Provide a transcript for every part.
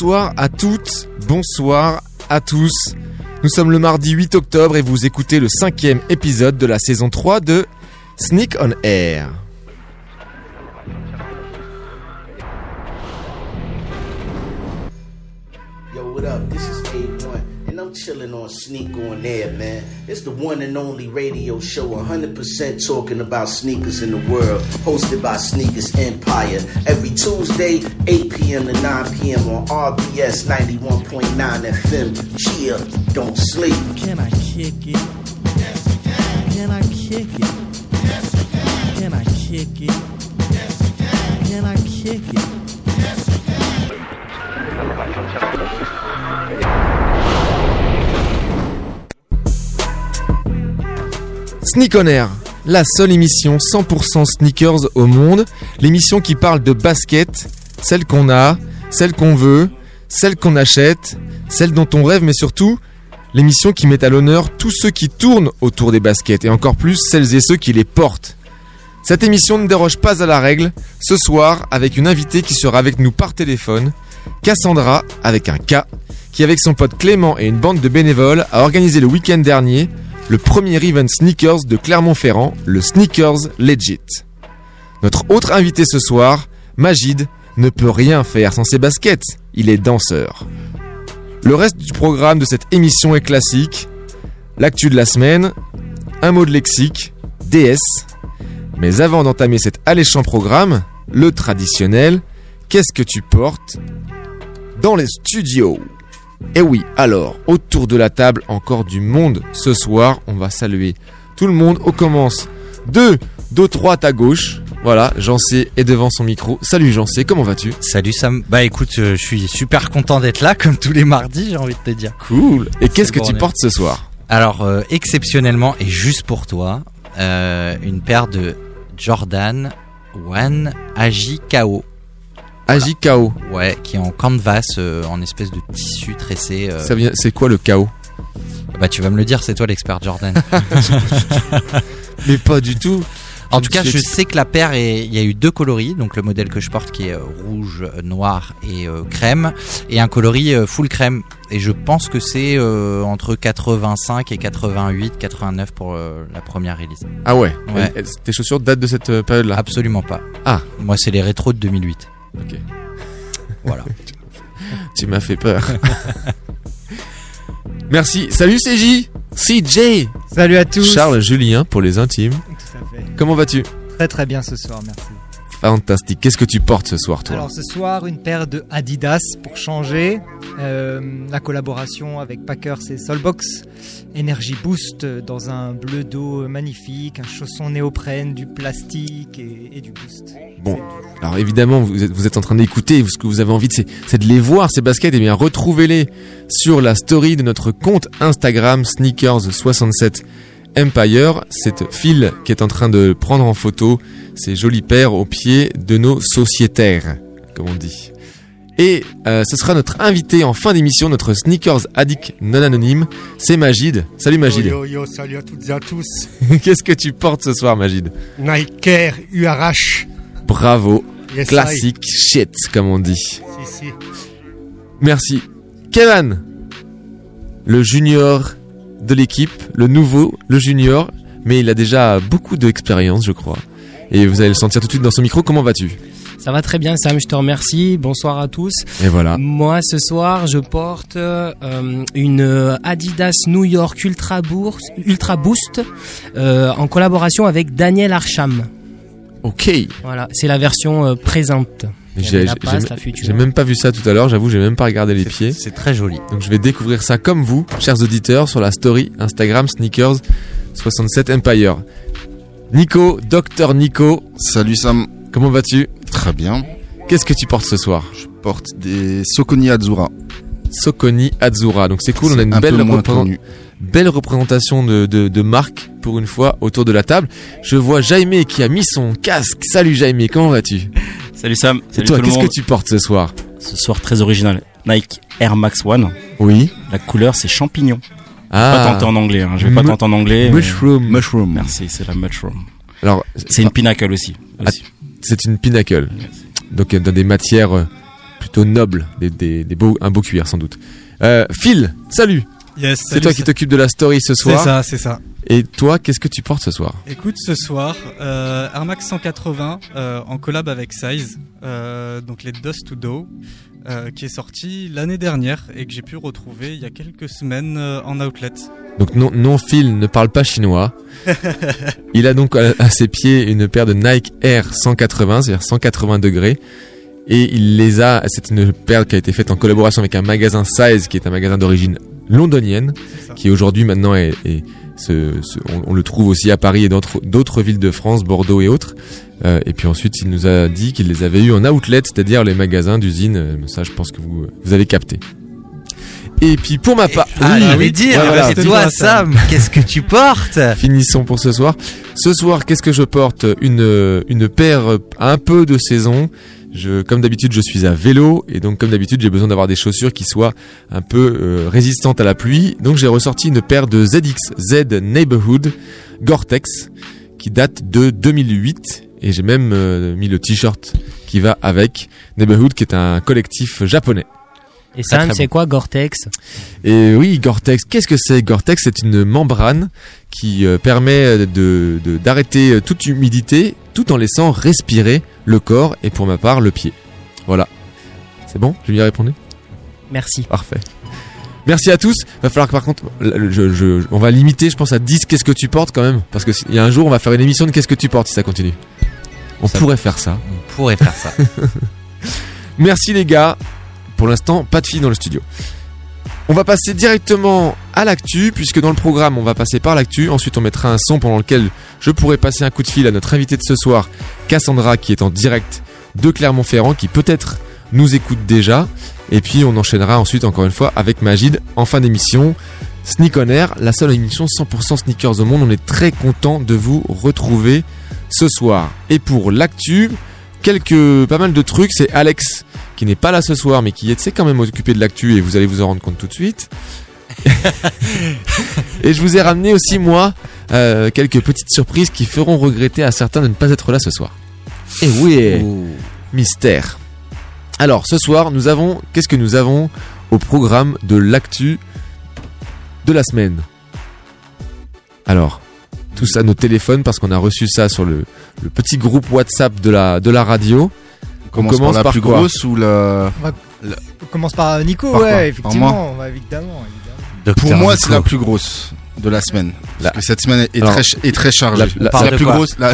Bonsoir à toutes, bonsoir à tous. Nous sommes le mardi 8 octobre et vous écoutez le cinquième épisode de la saison 3 de Sneak on Air. Yo, what up? This is A1, and I'm chilling on Sneak on Air, man. It's the one and only radio show 100% talking about sneakers in the world, hosted by Sneakers Empire. Every Tuesday, 8 p.m. to 9 p.m. on RBS 91.9 FM. Chill, don't sleep. Can I kick it? Yes, I can I kick it? Yes, I can I kick it? Yes, I can Can I kick it? Sneak on Air, la seule émission 100% sneakers au monde, l'émission qui parle de basket, celle qu'on a, celle qu'on veut, celle qu'on achète, celle dont on rêve, mais surtout l'émission qui met à l'honneur tous ceux qui tournent autour des baskets et encore plus celles et ceux qui les portent. Cette émission ne déroge pas à la règle, ce soir avec une invitée qui sera avec nous par téléphone, Cassandra avec un K, qui avec son pote Clément et une bande de bénévoles a organisé le week-end dernier le premier event sneakers de Clermont-Ferrand, le Sneakers Legit. Notre autre invité ce soir, Magid, ne peut rien faire sans ses baskets, il est danseur. Le reste du programme de cette émission est classique, l'actu de la semaine, un mot de lexique, DS. Mais avant d'entamer cet alléchant programme, le traditionnel, qu'est-ce que tu portes dans les studios? Et oui, alors, autour de la table, encore du monde ce soir. On va saluer tout le monde. On commence de dos droite à gauche. Voilà, Jancé est devant son micro. Salut Jancé, comment vas-tu? Salut Sam. Bah écoute, euh, je suis super content d'être là, comme tous les mardis, j'ai envie de te dire. Cool. Et qu'est-ce que tu portes ce soir? Alors, euh, exceptionnellement, et juste pour toi, euh, une paire de Jordan One AJKO. AJKO. Ouais, qui est en canvas, euh, en espèce de tissu tressé. euh. Ça vient, c'est quoi le KO Bah tu vas me le dire, c'est toi l'expert Jordan. Mais pas du tout. En tout cas, je sais que la paire, est... il y a eu deux coloris. Donc le modèle que je porte qui est euh, rouge, euh, noir et euh, crème, et un coloris euh, full crème. Et je pense que c'est euh, entre 85 et 88, 89 pour euh, la première release. Ah ouais. Tes chaussures datent de cette euh, période-là? Absolument pas. Ah. Moi, c'est les rétros de 2008. Ok. Voilà. Tu m'as fait peur. Merci. Salut CJ. CJ. Salut à tous. Charles Julien pour les intimes. Tout à fait. Comment vas-tu? Très très bien ce soir, merci. Fantastique. Qu'est-ce que tu portes ce soir, toi Alors ce soir, une paire de Adidas pour changer. Euh, la collaboration avec Packers et Solbox. Energy Boost dans un bleu d'eau magnifique, un chausson néoprène, du plastique et, et du boost. Bon. Alors évidemment, vous êtes, vous êtes en train d'écouter, ce que vous avez envie, c'est c'est de les voir, ces baskets, et bien retrouvez-les sur la story de notre compte Instagram Sneakers67 Empire. C'est Phil qui est en train de prendre en photo ces jolies paires aux pieds de nos sociétaires, comme on dit. Et euh, ce sera notre invité en fin d'émission, notre Sneakers Addict non anonyme, c'est Magid. Salut Magid. Yo, yo, yo, salut à toutes et à tous. Qu'est-ce que tu portes ce soir Magid Nike Air URH. Bravo, Yes, classique shit comme on dit. I. Si, si. Merci. Kevin, le junior de l'équipe, le nouveau, le junior, mais il a déjà beaucoup d'expérience, je crois. Et vous allez le sentir tout de suite dans son micro. Comment vas-tu? Ça va très bien Sam, je te remercie. Bonsoir à tous. Et voilà. Moi ce soir je porte euh, une Adidas New York Ultra Boost, Ultra Boost euh, en collaboration avec Daniel Arsham. Ok. Voilà, c'est la version euh, présente. J'ai même pas vu ça tout à l'heure. J'avoue, j'ai même pas regardé les pieds. C'est très joli. Donc je vais découvrir ça comme vous, chers auditeurs, sur la story Instagram Sneakers 67 Empire. Nico, docteur Nico, Salut Sam, comment vas-tu? Très bien. Qu'est-ce que tu portes ce soir? Je porte des Sokoni Azura. Sokoni Azura. Donc c'est cool, on a une un belle, peu moins représent- connu. Belle représentation de, de, de marque pour une fois autour de la table. Je vois Jaime qui a mis son casque. Salut Jaime, comment vas-tu? Salut Sam, Et salut toi, tout le qu'est-ce que tu portes ce soir? Ce soir très original. Nike Air Max One. Oui. La couleur c'est champignon. Ah, Pas tenter en anglais, hein. je vais pas tenter en anglais. mais- Mushroom. Mushroom. Merci, c'est la mushroom. Alors, C'est une pinacle aussi. aussi. c'est une pinacle. Donc euh, dans des matières euh, plutôt nobles, des, des- des beaux, un beau cuir sans doute. Euh, Phil, salut Yes, C'est toi qui t'occupes de la story ce C'est soir. ça, c'est ça. Et toi, qu'est-ce que tu portes ce soir? Écoute, ce soir, euh, Air Max 180 euh, en collab avec Size, euh, donc les Dust to Dough, euh, qui est sorti l'année dernière et que j'ai pu retrouver il y a quelques semaines en outlet. Donc non, non, Phil ne parle pas chinois. Il a donc à, à ses pieds une paire de Nike Air 180, c'est-à-dire 180 degrés. Et il les a, c'est une paire qui a été faite en collaboration avec un magasin Size, qui est un magasin d'origine londonienne, qui aujourd'hui maintenant est, on, on le trouve aussi à Paris et d'autres d'autres villes de France, Bordeaux et autres. Euh, et puis ensuite, il nous a dit qu'il les avait eu en outlet, c'est-à-dire les magasins d'usine. Euh, Ça, je pense que vous, vous avez capté. Et puis pour ma part, Ah, Oui, j'allais dire, voilà. et toi, Sam, qu'est-ce que tu portes? Finissons pour ce soir. Ce soir, qu'est-ce que je porte? Une une paire euh, un peu de saison. Comme d'habitude, je suis à vélo et donc comme d'habitude, j'ai besoin d'avoir des chaussures qui soient un peu euh, résistantes à la pluie. Donc j'ai ressorti une paire de ZX Z Neighborhood Gore-Tex qui date de 2008 et j'ai même euh, mis le t-shirt qui va avec Neighborhood qui est un collectif japonais. Et Sam, c'est quoi Gore-Tex? Et oui, Gore-Tex, qu'est-ce que c'est Gore-Tex, c'est une membrane qui euh, permet de d'arrêter euh, toute humidité tout en laissant respirer le corps et pour ma part le pied. Voilà. C'est bon? J'ai bien répondu? Merci. Parfait. Merci à tous. Va falloir que par contre, je, je- je- on va limiter, je pense à 10 qu'est-ce que tu portes quand même parce que il y a un jour on va faire une émission de qu'est-ce que tu portes si ça continue. On Ça- pourrait faire ça. On pourrait faire ça. Merci les gars. Pour l'instant, pas de filles dans le studio. On va passer directement à l'actu, puisque dans le programme, on va passer par l'actu. Ensuite, on mettra un son pendant lequel je pourrai passer un coup de fil à notre invité de ce soir, Cassandra, qui est en direct de Clermont-Ferrand, qui peut-être nous écoute déjà. Et puis, on enchaînera ensuite, encore une fois, avec Magid en fin d'émission. Sneak on Air, la seule émission 100% sneakers au monde. On est très content de vous retrouver ce soir. Et pour l'actu, quelques, pas mal de trucs. C'est Alex qui n'est pas là ce soir, mais qui s'est quand même occupé de l'actu et vous allez vous en rendre compte tout de suite. et je vous ai ramené aussi moi euh, quelques petites surprises qui feront regretter à certains de ne pas être là ce soir. Et oui, mystère. Alors ce soir, nous avons qu'est-ce que nous avons au programme de l'actu de la semaine? Alors, tout ça nos téléphones parce qu'on a reçu ça sur le, le petit groupe WhatsApp de la de la radio. On commence, commence par la par plus quoi grosse ou la. On commence par Nico, Par ouais, Par moi effectivement, évidemment, évidemment. Pour moi, c'est la plus grosse de la semaine. La- Parce que cette semaine est, Alors, très, est très chargée. la- La, plus grosse, la-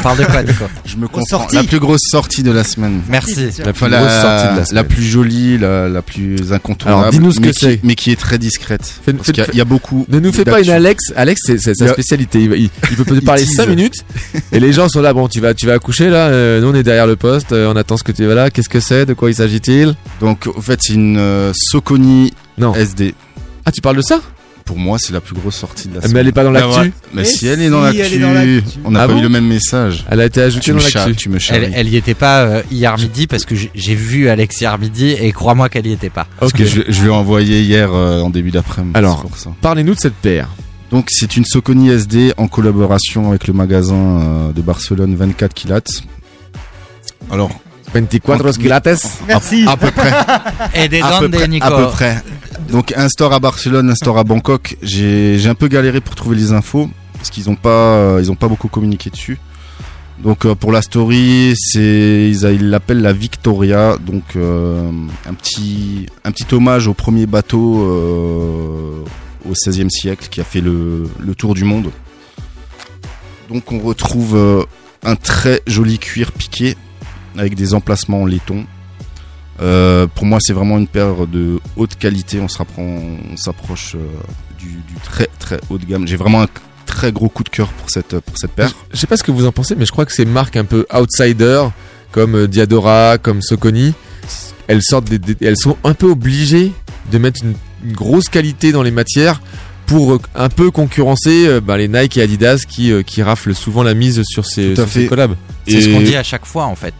On parle de quoi, je me comprends. La plus grosse sortie de la semaine. Merci. La plus grosse la, sortie de la la plus jolie, la, la plus incontournable. Alors, dis-nous ce que c'est. Mais qui est très discrète. Fais- Parce fais- qu'il y a- il y, a beaucoup. Ne nous fais pas une. Alex. Alex, c'est c'est sa spécialité. Il, va- il- il peut Il parler tease. 5 minutes et les gens sont là. Bon, tu vas, tu vas accoucher là. euh, nous, on est derrière le poste. euh, on attend ce que tu vas là. Qu'est-ce que c'est? De quoi il s'agit-il? Donc, en fait, c'est une euh, Soconi Non. SD. Ah, tu parles de ça? Pour moi, c'est la plus grosse sortie de la Mais semaine. elle est pas dans Ah, l'actu. ouais. Mais Mais si elle est dans si, elle est l'actu, dans l'actu. on n'a Ah pas bon eu le même message. Elle a été ajoutée Tu dans l'actu. tu me charries. Elle, elle y était pas euh, hier midi parce que j'ai- vu Alex hier midi et crois-moi qu'elle y était pas. Parce Ok. que je, je l'ai envoyé hier euh, en début d'après-midi. Alors. Parlez-nous de cette paire. Donc c'est une Soconi SD en collaboration avec le magasin euh, de Barcelone 24 Kilats. Alors 24 quilates. Merci. à peu près, Et des à peu près, Nico. à peu près. Donc un store à Barcelone, un store à Bangkok. J'ai j'ai un peu galéré pour trouver les infos parce qu'ils ont pas euh, ils ont pas beaucoup communiqué dessus. Donc euh, pour la story, c'est ils l'appellent la Victoria, donc euh, un petit un petit hommage au premier bateau euh, au XVIe siècle qui a fait le, le tour du monde. Donc on retrouve euh, un très joli cuir piqué avec des emplacements en laiton. Euh, pour moi, c'est vraiment une paire de haute qualité. On se rapproche, on s'approche euh, du, du très très haut de gamme. J'ai vraiment un très gros coup de cœur pour cette pour cette paire. Je sais pas ce que vous en pensez, mais je crois que ces marques un peu outsider, comme euh, Diadora, comme Soconi, elles sortent des, des- elles sont un peu obligées de mettre une, une grosse qualité dans les matières pour euh, un peu concurrencer bah, les Nike et Adidas qui, qui raflent souvent la mise sur ces, sur ces collabs. C'est ce qu'on dit à chaque fois en fait.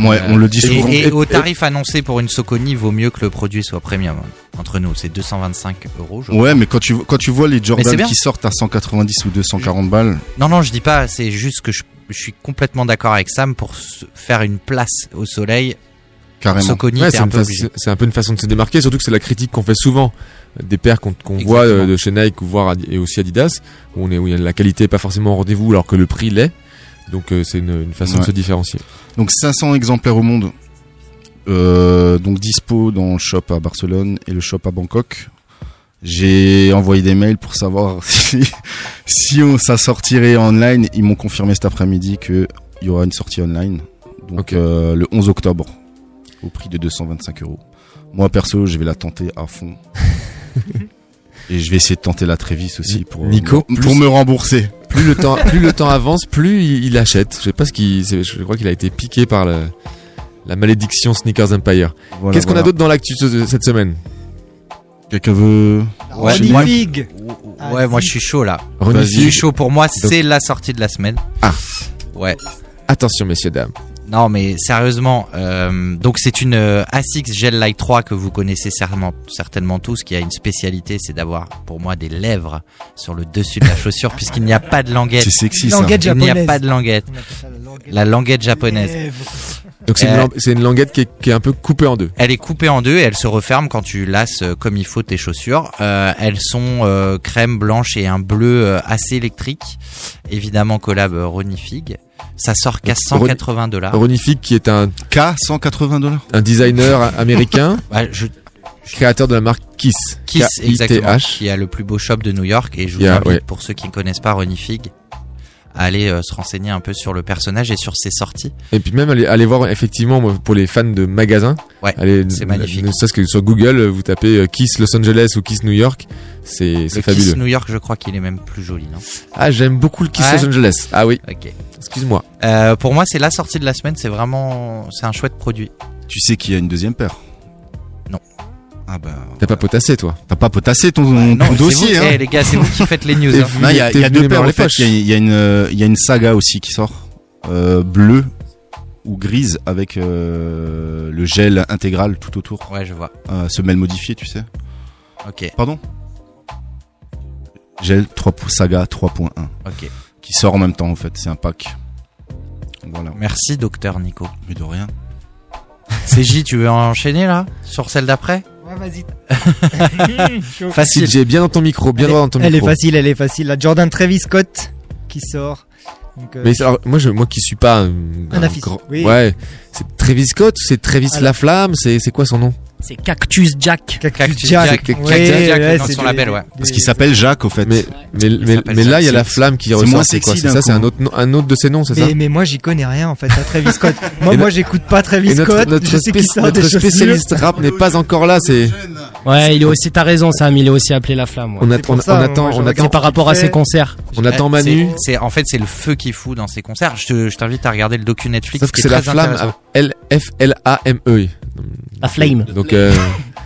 Ouais, on le dit Et, souvent. et au tarif annoncé pour une Soconi, vaut mieux que le produit soit premium. Entre nous, c'est 225 euros. je Ouais, mais quand tu quand tu vois les Jordan qui sortent à 190 ou 240 balles, Non, non, je dis pas. C'est juste que je, je suis complètement d'accord avec Sam pour faire une place au soleil. Carrément. Soconi, Ouais, c'est un peu fa- obligé. c'est un peu une façon de se démarquer, surtout que c'est la critique qu'on fait souvent des paires qu'on voit euh, de chez Nike ou voir Adi- et aussi Adidas, où, on est, où la qualité est pas forcément au rendez-vous alors que le prix l'est. Donc euh, c'est une, une façon de se différencier. Donc 500 exemplaires au monde. Euh, donc dispo dans le shop à Barcelone et le shop à Bangkok. J'ai envoyé des mails pour savoir si, si on, ça sortirait online. Ils m'ont confirmé cet après-midi qu'il y aura une sortie online. Donc euh, le 11 octobre au prix de 225 euros. Moi perso, je vais la tenter à fond. et je vais essayer de tenter la Trévis aussi pour, Nico, pour plus- me rembourser. Plus le temps, plus le temps avance, plus il, il achète. Je sais pas ce qui, je crois qu'il a été piqué par le- la malédiction Sneakers Empire. Voilà, Qu'est-ce qu'on a d'autre dans l'actu ce- cette semaine? Quelqu'un veut Ouais, Ronnie moi- Fig. Ouais, moi je suis chaud là. Je suis chaud pour moi, c'est la sortie de la semaine. Ah. Ouais. Attention messieurs dames. Non mais sérieusement, euh, donc c'est une euh, Asics Gel Light 3 que vous connaissez certainement, certainement tous, qui a une spécialité, c'est d'avoir pour moi des lèvres sur le dessus de la chaussure, puisqu'il n'y a pas de languette. C'est sexy ça. Languette Il n'y a japonaise. pas de languette. La languette. La languette japonaise. Donc c'est une, Euh, lang- c'est une languette qui est, qui est un peu coupée en deux. Elle est coupée en deux et elle se referme quand tu lasses euh, comme il faut tes chaussures. Euh, elles sont euh, crème blanche et un bleu euh, assez électrique. Évidemment collab euh, Ronnie Fig. Ça sort qu'à 180 dollars. Ronnie Fig qui est un, K 180 dollars. un designer américain, Bah, je, créateur de la marque Kiss. Kiss, exactement, qui a le plus beau shop de New York. Et je vous Il y a- invite, ouais. pour ceux qui ne connaissent pas Ronnie Fig, à aller euh, se renseigner un peu sur le personnage et sur ses sorties. Et puis même aller, aller voir effectivement pour les fans de magasins. Ouais, c'est magnifique. Ne serait-ce que sur Google, vous tapez euh, Kiss Los Angeles ou Kiss New York, c'est Le c'est fabuleux. Kiss New York, je crois qu'il est même plus joli, non? Ah j'aime beaucoup le Kiss Ouais. Los Angeles. Ah oui, Ok. excuse-moi. Euh, pour moi, c'est la sortie de la semaine. C'est vraiment, c'est un chouette produit. Tu sais qu'il y a une deuxième paire. Ah bah. T'as pas potassé toi. T'as pas potassé ton, Non, ton c'est dossier, vous- hein Eh, les gars, c'est vous qui faites les news. Hein. il y a, y deux paires en fait. y y il y a une saga aussi qui sort, euh, bleue ou grise avec euh, le gel intégral tout autour, Ouais, je vois. euh, semelle modifiée, tu sais. Ok, Pardon? Gel 3, saga 3.1 ok. qui sort en même temps en fait. C'est un pack. Voilà. Merci, docteur Nico. Mais de rien. CJ, tu veux enchaîner là? Sur celle d'après? Ouais, vas-y. Facile. CJ, bien dans ton micro, bien Elle, droit est, dans ton elle est micro. facile, elle est facile. La Jordan Travis Scott qui sort. Donc, euh, Mais alors, moi, je, moi qui suis pas un, Un affiche, oui. ouais, Travis Scott, c'est Travis Alors- Laflamme, c'est c'est quoi son nom? C'est Cactus Jack. Cactus Cactus Jack. Jack, Ouais, Cactus Jack, ouais, dans son des- label, ouais. Parce qu'il s'appelle Jacques au fait. Mais mais mais, là, il y a la flamme qui ressort. C'est quoi C'est ça, c'est un autre un autre de ses noms, c'est ça? Mais, moi j'y connais rien en fait à Travis Scott. Moi, moi j'écoute pas Travis notre, Scott. notre, je sais qu'il spéc- sort notre des spécialiste rap n'est pas encore là. C'est Ouais, il est aussi, t'as raison, Sam, il est aussi appelé la flamme. on, attend, on attend, C'est par rapport à ses concerts. on attend Manu. En fait c'est le feu qui fout dans ses concerts. Je te- je t'invite à regarder le docu Netflix. Sauf que c'est est la flamme, intéressant. L F L A M E. La flame. Donc euh,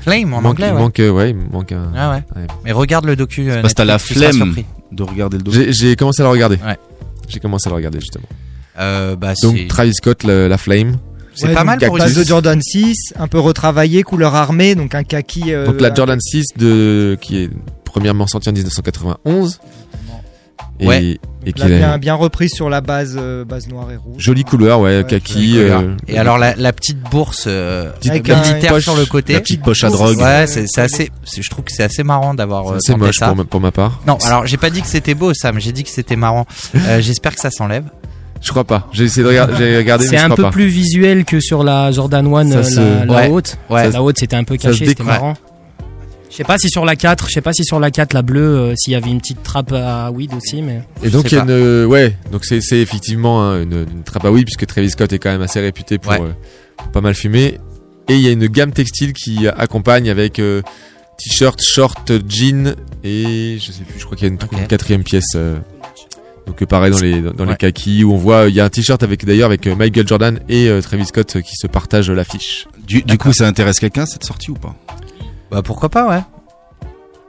Flame en manque, anglais. Ouais. manque, euh, ouais, il manque un. Ah ouais. Ouais. Mais regarde le docu. euh, Parce que t'as la flemme. De regarder le dos. J'ai commencé à le regarder. Ouais. J'ai commencé à le regarder justement. Euh, bah Donc Travis Scott, le- la flame. c'est Ouais, pas mal pour une. De Jordan 6, un peu retravaillé, couleur armée, donc un kaki. euh, Donc la Jordan 6 de qui est premièrement sortie en 1991. Et, Ouais. et qui là, est bien, bien reprise sur la base, euh, base noire et rouge. jolie couleur, ouais, Ouais, kaki. Couleur. euh, Et alors la, la petite bourse, euh, petite, Avec la un- petite militaire poche sur le côté. La petite poche à drogue. Ouais, c'est assez. Je trouve que c'est assez marrant d'avoir euh, C'est tenté moche ça. pour ma, pour ma part. Non, alors j'ai pas dit que c'était beau, Sam. J'ai dit que c'était marrant. Euh, J'espère que ça s'enlève. Je crois pas. J'ai essayé de regarder, j'ai regardé, C'est mais un peu pas. plus visuel que sur la Jordan 1, Ça euh, se- la, la Ouais. haute. Ouais. La haute, c'était un peu Ça se caché, c'était marrant. Je sais pas si sur la 4, je sais pas si sur la 4, la bleue, euh, s'il y avait une petite trappe à weed aussi, mais. Et donc sais il y a une, euh, ouais, donc c'est c'est effectivement hein, une, une trappe à oui puisque Travis Scott est quand même assez réputé pour, Ouais. euh, pour pas mal fumer. Et il y a une gamme textile qui accompagne avec euh, t-shirt, short, jean et je sais plus, je crois qu'il y a une, quatrième pièce. euh, donc pareil dans les dans, dans les kakis où on voit il y a un t-shirt avec d'ailleurs avec Michael Jordan et euh, Travis Scott qui se partagent l'affiche. Du, du coup, ça intéresse quelqu'un cette sortie ou pas? Bah pourquoi pas, ouais.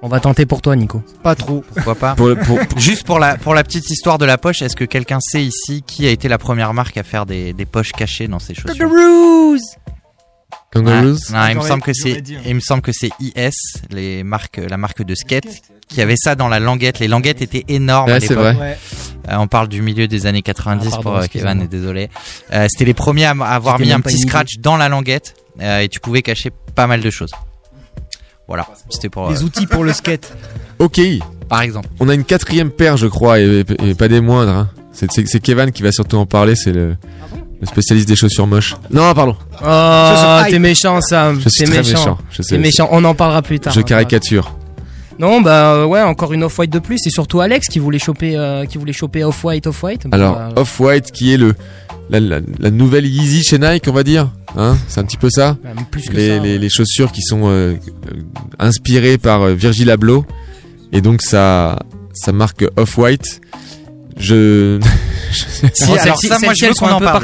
On va tenter pour toi, Nico. Pas trop. Pourquoi pas. Pour, pour- pour- Juste pour la pour la petite histoire de la poche, est-ce que quelqu'un sait ici qui a été la première marque à faire des, des poches cachées dans ses chaussures? Kangaroos Kangaroos. Ouais. Non, il me semble que c'est hein. il me semble que c'est IS, les marques la marque de skate qui avait ça dans la languette. Les languettes étaient énormes à Ouais, c'est l'époque. Ouais. Euh, on parle du milieu des années 90 Ah, pardon, pour euh. Kevin, désolé. Euh, C'était les premiers à à avoir mis un petit idée. scratch dans la languette euh, et tu pouvais cacher pas mal de choses. Voilà, c'était pour Les euh, outils pour le skate. Ok, par exemple. on a une quatrième paire, je crois, et, et pas des moindres. hein. C'est- C'est c'est Kevin qui va surtout en parler, c'est le, le spécialiste des chaussures moches. Non, pardon, Oh, t'es méchant ça. je suis T'es très méchant. méchant. Je sais, T'es méchant. On en parlera plus tard. Je caricature. Non, bah euh, ouais, encore une off-white de plus. C'est surtout Alex qui voulait choper, euh, qui voulait choper off-white, off-white. Alors, Bah, Off-White qui est le la, la- la nouvelle Yeezy chez Nike, on va dire. Hein c'est un petit peu ça. bah, même plus que les, ça. les, ouais. les chaussures qui sont euh, euh, inspirées par euh, Virgil Abloh et donc ça ça marque Off-White. Je Si, Alors, ça, moi, je veux qu'on en parle.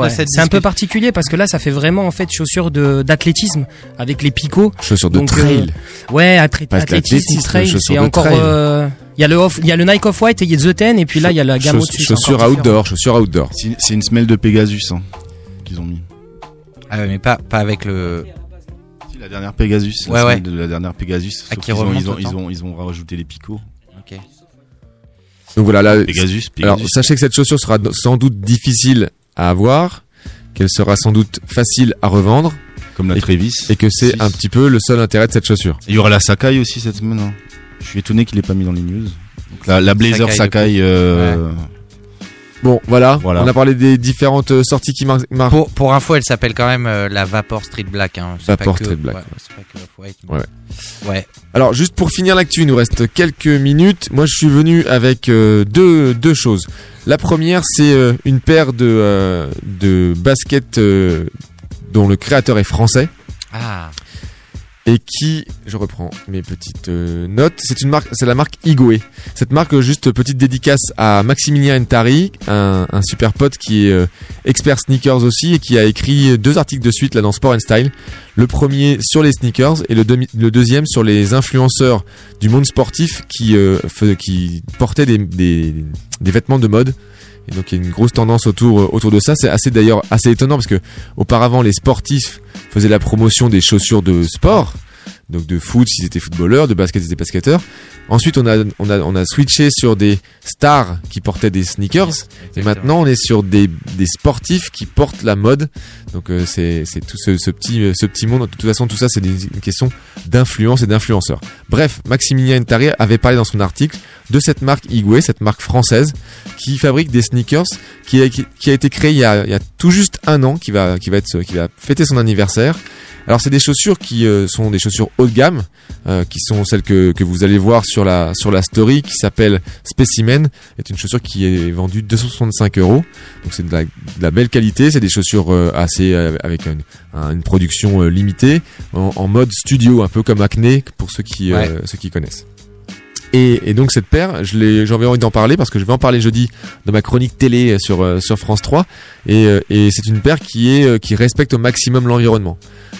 Ouais. C'est un peu particulier parce que là, ça fait vraiment en fait chaussures de d'athlétisme avec les picots. chaussures de Donc, trail. Ouais, athlétisme, trail. chaussures C'est de encore. trail. euh, Il y a le off, il y a le Nike Off White et il y a The Ten et puis là il y a la gamme Chauss- au-dessus. c'est chaussures outdoor, chaussures outdoor. C'est une semelle de Pegasus hein, qu'ils ont mis. Ah ouais, mais pas pas avec le. Si, la dernière Pegasus, Ouais, la ouais. semelle de la dernière Pegasus. Ah, qui qu'ils ont, ils, ont, ils, ont, ils ont rajouté les picots. Ok. Donc voilà, là, Pegasus, alors sachez que cette chaussure sera sans doute difficile à avoir, qu'elle sera sans doute facile à revendre comme la et- Travis. et que c'est un petit peu le seul intérêt de cette chaussure. Il y aura la Sakai aussi cette semaine. hein. Je suis étonné qu'il ait pas mis dans les news. Donc la, la Blazer Sakai Sakai. euh, Bon, voilà, Voilà. on a parlé des différentes euh, sorties qui mar- marquent. Pour, pour info, elle s'appelle quand même euh, la Vapor Street Black. Hein. Vapor pas que- Street Black, ouais, ouais. c'est pas que Ouais. Ouais. Alors juste pour finir l'actu, il nous reste quelques minutes. Moi je suis venu avec euh, deux, deux choses. La première c'est euh, une paire de, euh, de baskets euh, dont le créateur est français Ah. Et qui, je reprends mes petites euh, notes, c'est une marque, c'est la marque Igoe. Cette marque, juste petite dédicace à Maximilien Ntari, un, super pote qui est euh, expert sneakers aussi et qui a écrit deux articles de suite là dans Sport and Style. Le premier sur les sneakers et le, deuxième sur les influenceurs du monde sportif qui, euh, portaient des vêtements de mode. Et donc il y a une grosse tendance autour, euh, autour de ça. C'est assez d'ailleurs assez étonnant parce que auparavant les sportifs faisaient la promotion des chaussures de sport, donc de foot s'ils étaient footballeurs, de basket s'ils étaient basketteurs. Ensuite on a, on a, on a switché sur des stars qui portaient des sneakers. Et maintenant on est sur des, des sportifs qui portent la mode. Donc euh, c'est tout ce, ce petit euh, ce petit monde. De toute façon tout ça c'est une question d'influence et d'influenceurs. Bref, Maximilien Ntari avait parlé dans son article de cette marque Igwe, cette marque française qui fabrique des sneakers qui a, qui, qui a été créée il y a, il y a tout juste un an, qui va qui va être qui va fêter son anniversaire. Alors c'est des chaussures qui euh, sont des chaussures haut de gamme, euh, qui sont celles que, que vous allez voir sur la sur la story, qui s'appelle Specimen, est une chaussure qui est vendue 265 euros. Donc c'est de la, de la belle qualité, c'est des chaussures euh, assez euh, avec une, un- une production euh, limitée, en, en mode studio, un peu comme Acne pour ceux qui euh, Ouais. ceux qui connaissent. Et, et donc cette paire, j'avais envie d'en parler parce que je vais en parler jeudi dans ma chronique télé sur euh, sur France 3 et, euh, et c'est une paire qui est euh, qui respecte au maximum l'environnement.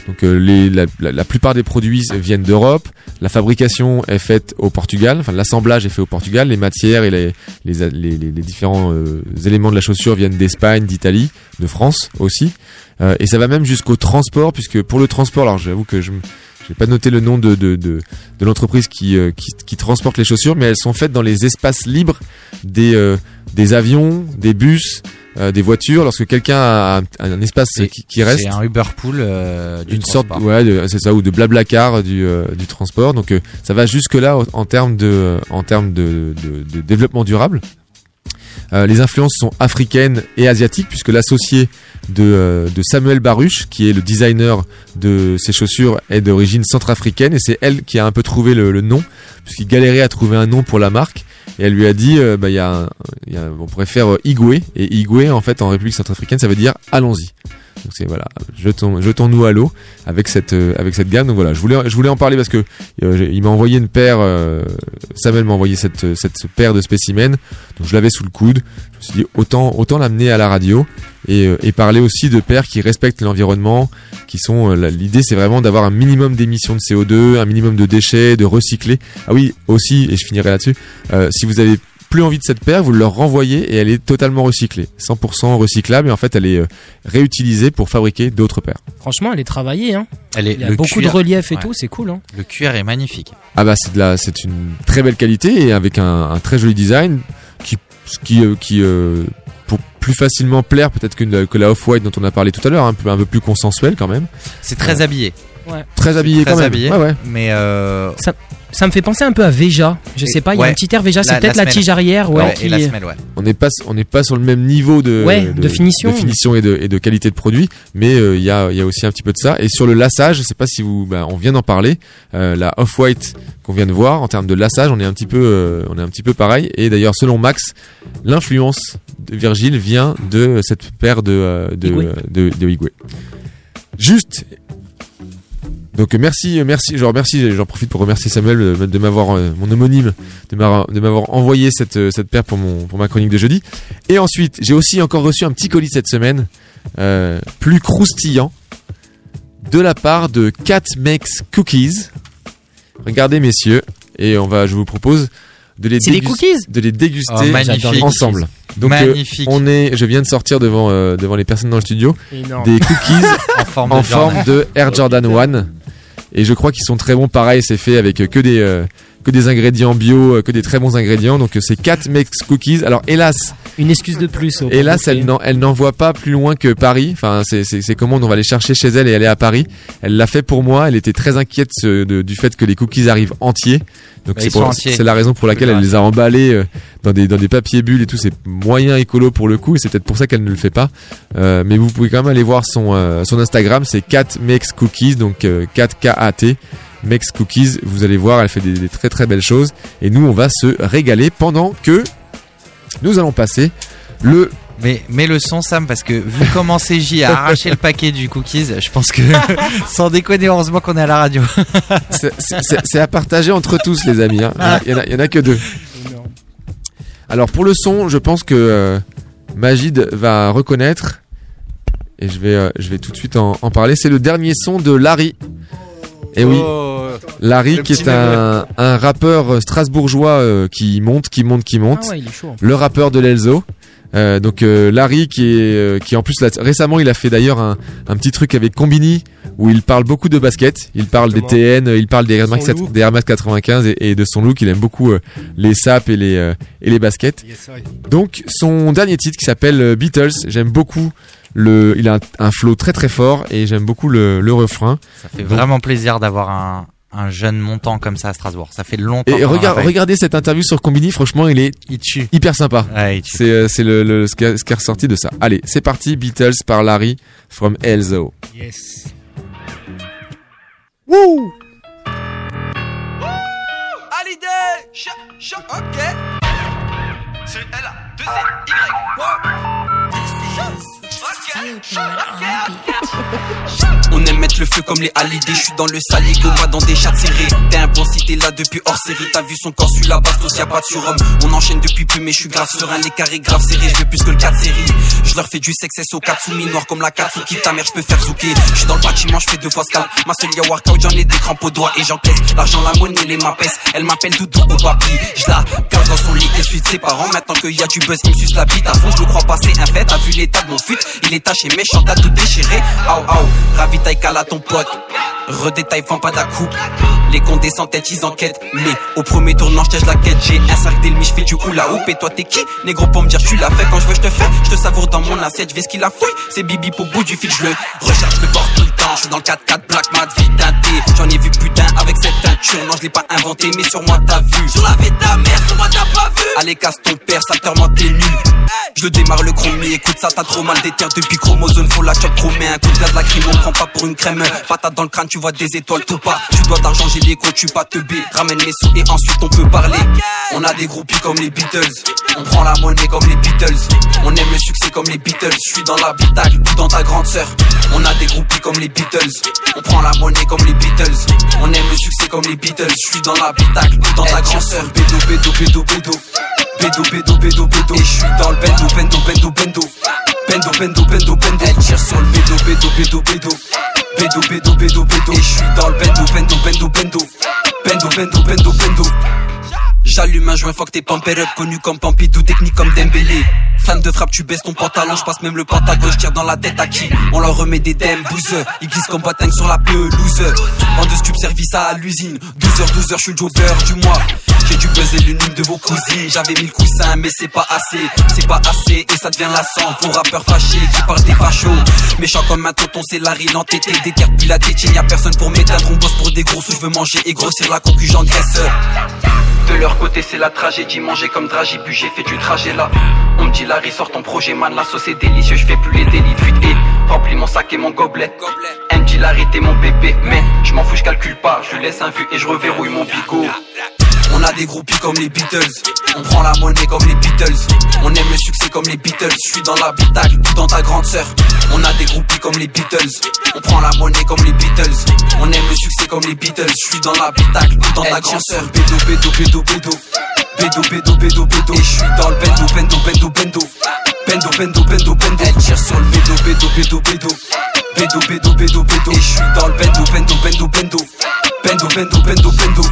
Donc les, la, la, plupart des produits viennent d'Europe, la fabrication est faite au Portugal, enfin l'assemblage est fait au Portugal, les matières et les les, les, les- différents éléments de la chaussure viennent d'Espagne, d'Italie, de France aussi, et ça va même jusqu'au transport puisque pour le transport, alors j'avoue que je j'ai pas noté le nom de, de, de, de l'entreprise qui, euh, qui, qui transporte les chaussures, mais elles sont faites dans les espaces libres des, euh, des avions, des bus, euh, des voitures. Lorsque quelqu'un a un, un espace qui, qui reste, C'est un Uber Pool euh, du une sorte, ouais, c'est ça, ou de blablacar du, euh, du transport. Donc euh, ça va jusque là en termes de, en termes de, de, de développement durable. Euh, les influences sont africaines et asiatiques puisque l'associé de, euh, de Samuel Baruch, qui est le designer de ces chaussures, est d'origine centrafricaine et c'est elle qui a un peu trouvé le, nom puisqu'il galérait à trouver un nom pour la marque et elle lui a dit, euh, bah on pourrait faire Igwe et Igwe en fait en République centrafricaine ça veut dire allons-y. Donc c'est voilà, jetons, jetons-nous à l'eau avec cette euh, avec cette gamme. Donc voilà, je voulais je voulais en parler parce que euh, il m'a envoyé une paire. euh, Samuel m'a envoyé cette cette paire de spécimens. Donc je l'avais sous le coude. Je me suis dit autant autant l'amener à la radio et et parler aussi de paires qui respectent l'environnement, qui sont l'idée c'est vraiment d'avoir un minimum d'émissions de CO2, un minimum de déchets, de recycler. Ah oui aussi et je finirai là-dessus. si vous avez plus envie de cette paire, vous leur renvoyez et elle est totalement recyclée, 100% recyclable et en fait elle est euh, réutilisée pour fabriquer d'autres paires. Franchement, elle est travaillée. Hein. Elle est, Il y a le beaucoup cuir, de relief et ouais. tout, c'est cool. Hein. Le cuir est magnifique. Ah bah c'est de la, c'est une très belle qualité et avec un, un très joli design qui ce qui, euh, qui euh, pour plus facilement plaire peut-être que, que la Off-White dont on a parlé tout à l'heure, un peu, un peu plus consensuel quand même. C'est très habillé. Très habillé Très quand même. habillé. Ouais, ouais. Mais euh, Ça me fait penser un peu à Veja. Je sais pas, il y a Ouais. un petit air Veja, c'est peut-être la tige arrière, ouais. ouais, qui- et la semelle, ouais. On n'est pas, on n'est pas sur le même niveau de, Ouais, de finition. de finition et, de, et de qualité de produit, mais euh, il y, a, il y a aussi un petit peu de ça. Et sur le lassage, je sais pas si vous, bah, on vient d'en parler, euh, la Off-White qu'on vient de voir en termes de lassage, on est un petit peu, euh, on est un petit peu pareil. Et d'ailleurs, selon Max, l'influence de Virgile vient de cette paire de euh, de, de, de. Juste. Donc euh, merci, euh, merci, je remercie, j'en profite pour remercier Samuel de, de m'avoir, euh, mon homonyme, de m'avoir, envoyé cette, euh, cette paire pour mon, pour ma chronique de jeudi. Et ensuite, j'ai aussi encore reçu un petit colis cette semaine, euh, plus croustillant, de la part de Cat Makes Cookies. Regardez messieurs, et on va, je vous propose de les, C'est des dégus- cookies de les déguster Oh, magnifique. ensemble. Donc euh, Magnifique. on est, je viens de sortir devant, euh, devant les personnes dans le studio, Énorme. des cookies en forme en de Jordan. forme de Air Jordan 1 et je crois qu'ils sont très bons. Pareil c'est fait avec que des euh, que des ingrédients bio euh, que des très bons ingrédients. Donc euh, c'est 4 Mex Cookies. Alors hélas Une excuse de plus. au hélas elle n'en- elle n'envoie pas plus loin que Paris. Enfin c'est c'est c'est commande on va les chercher chez elle et aller à Paris. Elle l'a fait pour moi. Elle était très inquiète de- du fait que les cookies arrivent entiers. Donc Bah, c'est la raison pour laquelle elle les a emballés euh, dans des dans des papiers bulles et tout. C'est moyen écolo pour le coup et c'est peut-être pour ça qu'elle ne le fait pas. Euh, mais vous pouvez quand même aller voir son, euh, son Instagram, c'est Cat Makes Cookies, donc euh, 4 K-A-T, Makes Cookies. Vous allez voir, elle fait des, des très très belles choses. Et nous, on va se régaler pendant que nous allons passer le. Mais mets le son Sam parce que vu comment CJ a arraché le paquet du cookies, je pense que sans déconner heureusement qu'on est à la radio. C'est à partager entre tous, les amis. hein. Il y en a- en que deux. Alors pour le son, je pense que euh, Magid va reconnaître. Et je vais, euh, je vais tout de suite en, en parler. C'est le dernier son de Larry. Et oui. Larry Le qui est un, un rappeur strasbourgeois euh, qui monte, qui monte, qui monte. Ah ouais, il est chaud. Le rappeur de l'Elzo. Euh, donc euh, Larry qui est euh, qui en plus là, récemment il a fait d'ailleurs un, un petit truc avec Combini où il parle beaucoup de basket, il parle des TN, euh, il parle des Air Max, Son look. des Air Max 95 et, et de son look, il aime beaucoup euh, les saps et les euh, et les baskets. Yes. Donc son dernier titre qui s'appelle euh, Beatles, j'aime beaucoup le il a un, un flow très très fort et j'aime beaucoup le, le refrain. Ça fait vraiment plaisir d'avoir un, un jeune montant comme ça à Strasbourg. Ça fait longtemps. Et regardez cette interview sur Combini, franchement, il est il tue. hyper sympa. Ouais. C'est euh, c'est le, le ce, qui est, ce qui est ressorti de ça. Allez, c'est parti, Beatles par Larry from Elzo. Yes. Choc, ok C'est L A 2 Z Y On aime mettre le feu comme les Hallyday. Je suis dans le saligo, pas dans des chats serrés. T'es un bon si t'es là depuis hors série. T'as vu son corps, celui la bastos, y'a pas de surhomme. On enchaîne depuis peu mais je suis grave serein. Les carrés grave serrés, je veux plus que le 4 série Je leur fais du sexe au Katsumi Noir comme la Katsuki, ta mère je peux faire zouker. Je suis dans le bâtiment, je fais deux fois scalp Ma seule ya workout, j'en ai des crampes aux doigts Et j'encaisse. L'argent, la monnaie, les mapes Elle m'appelle Doudou au papi. Je la dans son lit et suite ses parents. Maintenant qu'il y a du buzz, il me suce la bite À fond, je le crois passer un fait. T'as vu l'état de mon fut? Il est taché, méchant, t'as tout déchiré Aou aou, ravitaille cala ton pote. Redétaille, vends pas ta coupe Les condés sans tête, ils enquêtent. Mais au premier tournant, je la quête. J'ai un sac d'elmi, je fais du hula hoop. Et toi t'es qui? Négro pour me dire tu l'as fait. Quand je veux je te fais. Je te savoure dans mon assiette Je ce qu'il a fouille. C'est Bibi pour bout du fil Je le recherche le bord tout le temps. Je suis dans le 4-4 black vie teintée J'en ai vu putain avec cette Non je l'ai pas inventé mais sur moi t'as vu. Sur la vie de ta mère sur moi t'as pas vu. Allez casse ton père sacrement t'es nul. Je le démarre le chromé, écoute ça, t'as trop mal terres depuis chromosome, faut la chop chromé, un coup de gaz lacrymo, prends pas pour une crème, patate dans le crâne, tu vois des étoiles tout pas, tu dois d'argent, j'ai l'écho, tu pas te b, ramène les sous et ensuite on peut parler. On a des groupies comme les Beatles, on prend la monnaie comme les Beatles, on aime le succès comme les Beatles, je suis dans l'habitacle ou dans ta grande sœur. On a des groupies comme les Beatles, on prend la monnaie comme les Beatles, on aime le succès comme les Beatles, je suis dans l'habitacle dans ta grande sœur. Bédo, bédo, bédo, bédo. Bédo, bédo, bédo, bédo. Et je suis dans le bendo, bendo, bendo, bendo. Bendo, bendo, bendo, bendo. Elle tire sur le bédo, bédo, bédo, bédo. Bédo, bédo, bédo, bédo. Et je suis dans le bendo, bendo, bendo, bendo. Bendo, bendo, bendo, bendo. J'allume un joint, fuck tes pump up, connu comme Pompidou, technique comme Dembélé. Fan de frappe, tu baisses ton pantalon, je passe même le pentagone, je tire dans la tête à qui On leur remet des dem, 12 ils glissent comme Boateng sur la pelouse. Vendeuse cube service à l'usine, 12h, 12h, je suis le du mois. J'ai dû buzzer l'une de vos cousines, j'avais mis le coussin, mais c'est pas assez, c'est pas assez, et ça devient lassant pour rappeurs fâchés qui parlent des fachos. Méchant comme un tonton, c'est Larry l'entêté, des puis la tétine, y'a personne pour m'éteindre, on bosse pour des gros sous, je veux manger et grossir la concu, j'engraisse. De leur côté, c'est la tragédie. Manger comme dragée, puis j'ai fait du trajet là. On me dit, Larry, sort ton projet, man. La sauce est délicieux, je fais plus les délits. Fuite et remplis mon sac et mon gobelet. Dit, Larry, t'es mon bébé. Mais je m'en fous, je calcule pas. Je laisse un vu et je reverrouille mon bigot. On a des groupies comme les Beatles. On prend la monnaie comme les Beatles. On aime le succès comme les Beatles. Je suis dans l'habitacle ou dans ta grande sœur. On a des groupies comme les Beatles. On prend la monnaie comme les Beatles. On aime le succès comme les Beatles. Je suis dans l'habitacle ou dans ta grande sœur. Bédo, bédo, bédo, bédo. Je dans le bendo, bendo, bendo, bendo. Bendo, bendo, bendo, bendo. Tire sur le bendo, bendo, bendo, bendo. Bendo, bendo, bendo, bendo.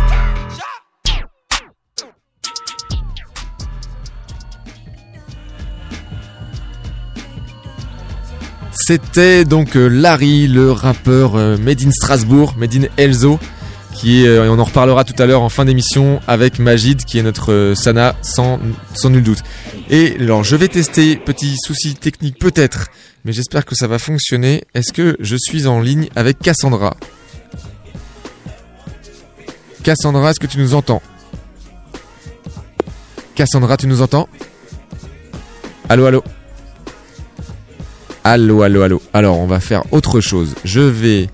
C'était donc euh, Larry, le rappeur euh, Made in Strasbourg, Made in Elzo, euh, on en reparlera tout à l'heure en fin d'émission avec Majid, qui est notre euh, Sana sans, sans nul doute. Et alors, je vais tester, petit souci technique peut-être, mais j'espère que ça va fonctionner. Est-ce que je suis en ligne avec Cassandra? Cassandra, est-ce que tu nous entends? Cassandra, tu nous entends? Allô, allô? Allô, allô, allô. Alors, on va faire autre chose. Je vais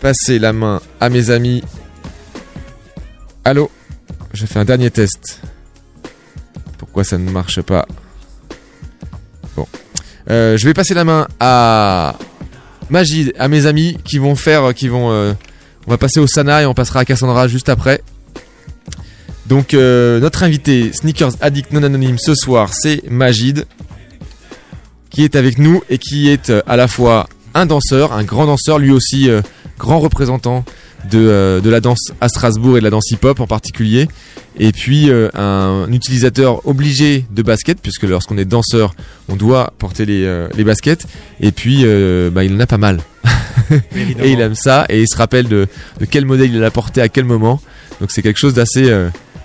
passer la main à mes amis. Allô Je fais un dernier test. Pourquoi ça ne marche pas Bon. Euh, je vais passer la main à Magid, à mes amis qui vont faire, qui vont. euh, on va passer au Sana et on passera à Cassandra juste après. Donc euh, notre invité Sneakers Addict non anonyme ce soir, c'est Magid qui est avec nous et qui est euh, à la fois un danseur, un grand danseur, lui aussi euh, grand représentant de, euh, de la danse à Strasbourg et de la danse hip-hop en particulier, et puis euh, un utilisateur obligé de basket, puisque lorsqu'on est danseur, on doit porter les, euh, les baskets, et puis bah, il en a pas mal. et il aime ça, et il se rappelle de, de quel modèle il a porté à quel moment, donc c'est quelque chose d'assez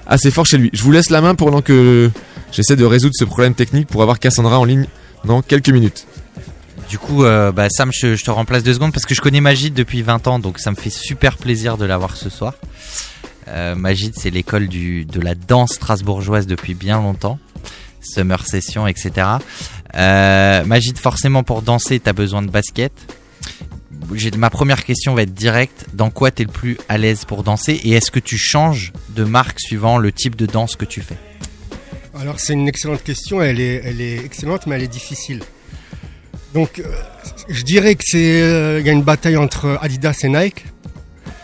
assez fort chez lui. Je vous laisse la main pendant que j'essaie de résoudre ce problème technique pour avoir Cassandra en ligne dans quelques minutes. Du coup, euh, bah, Sam, je, te remplace deux secondes parce que je connais Magid depuis 20 ans, donc ça me fait super plaisir de l'avoir ce soir. Euh, Magid, c'est l'école de la danse strasbourgeoise depuis bien longtemps. Summer session, etc. Euh, Magid, forcément, pour danser, t'as besoin de basket. Ma première question va être directe. Dans quoi t'es le plus à l'aise pour danser? Et est-ce que tu changes de marque suivant le type de danse que tu fais? Alors c'est une excellente question, elle est, elle est excellente mais elle est difficile. Donc euh, je dirais que c'est euh, il y a une bataille entre Adidas et Nike.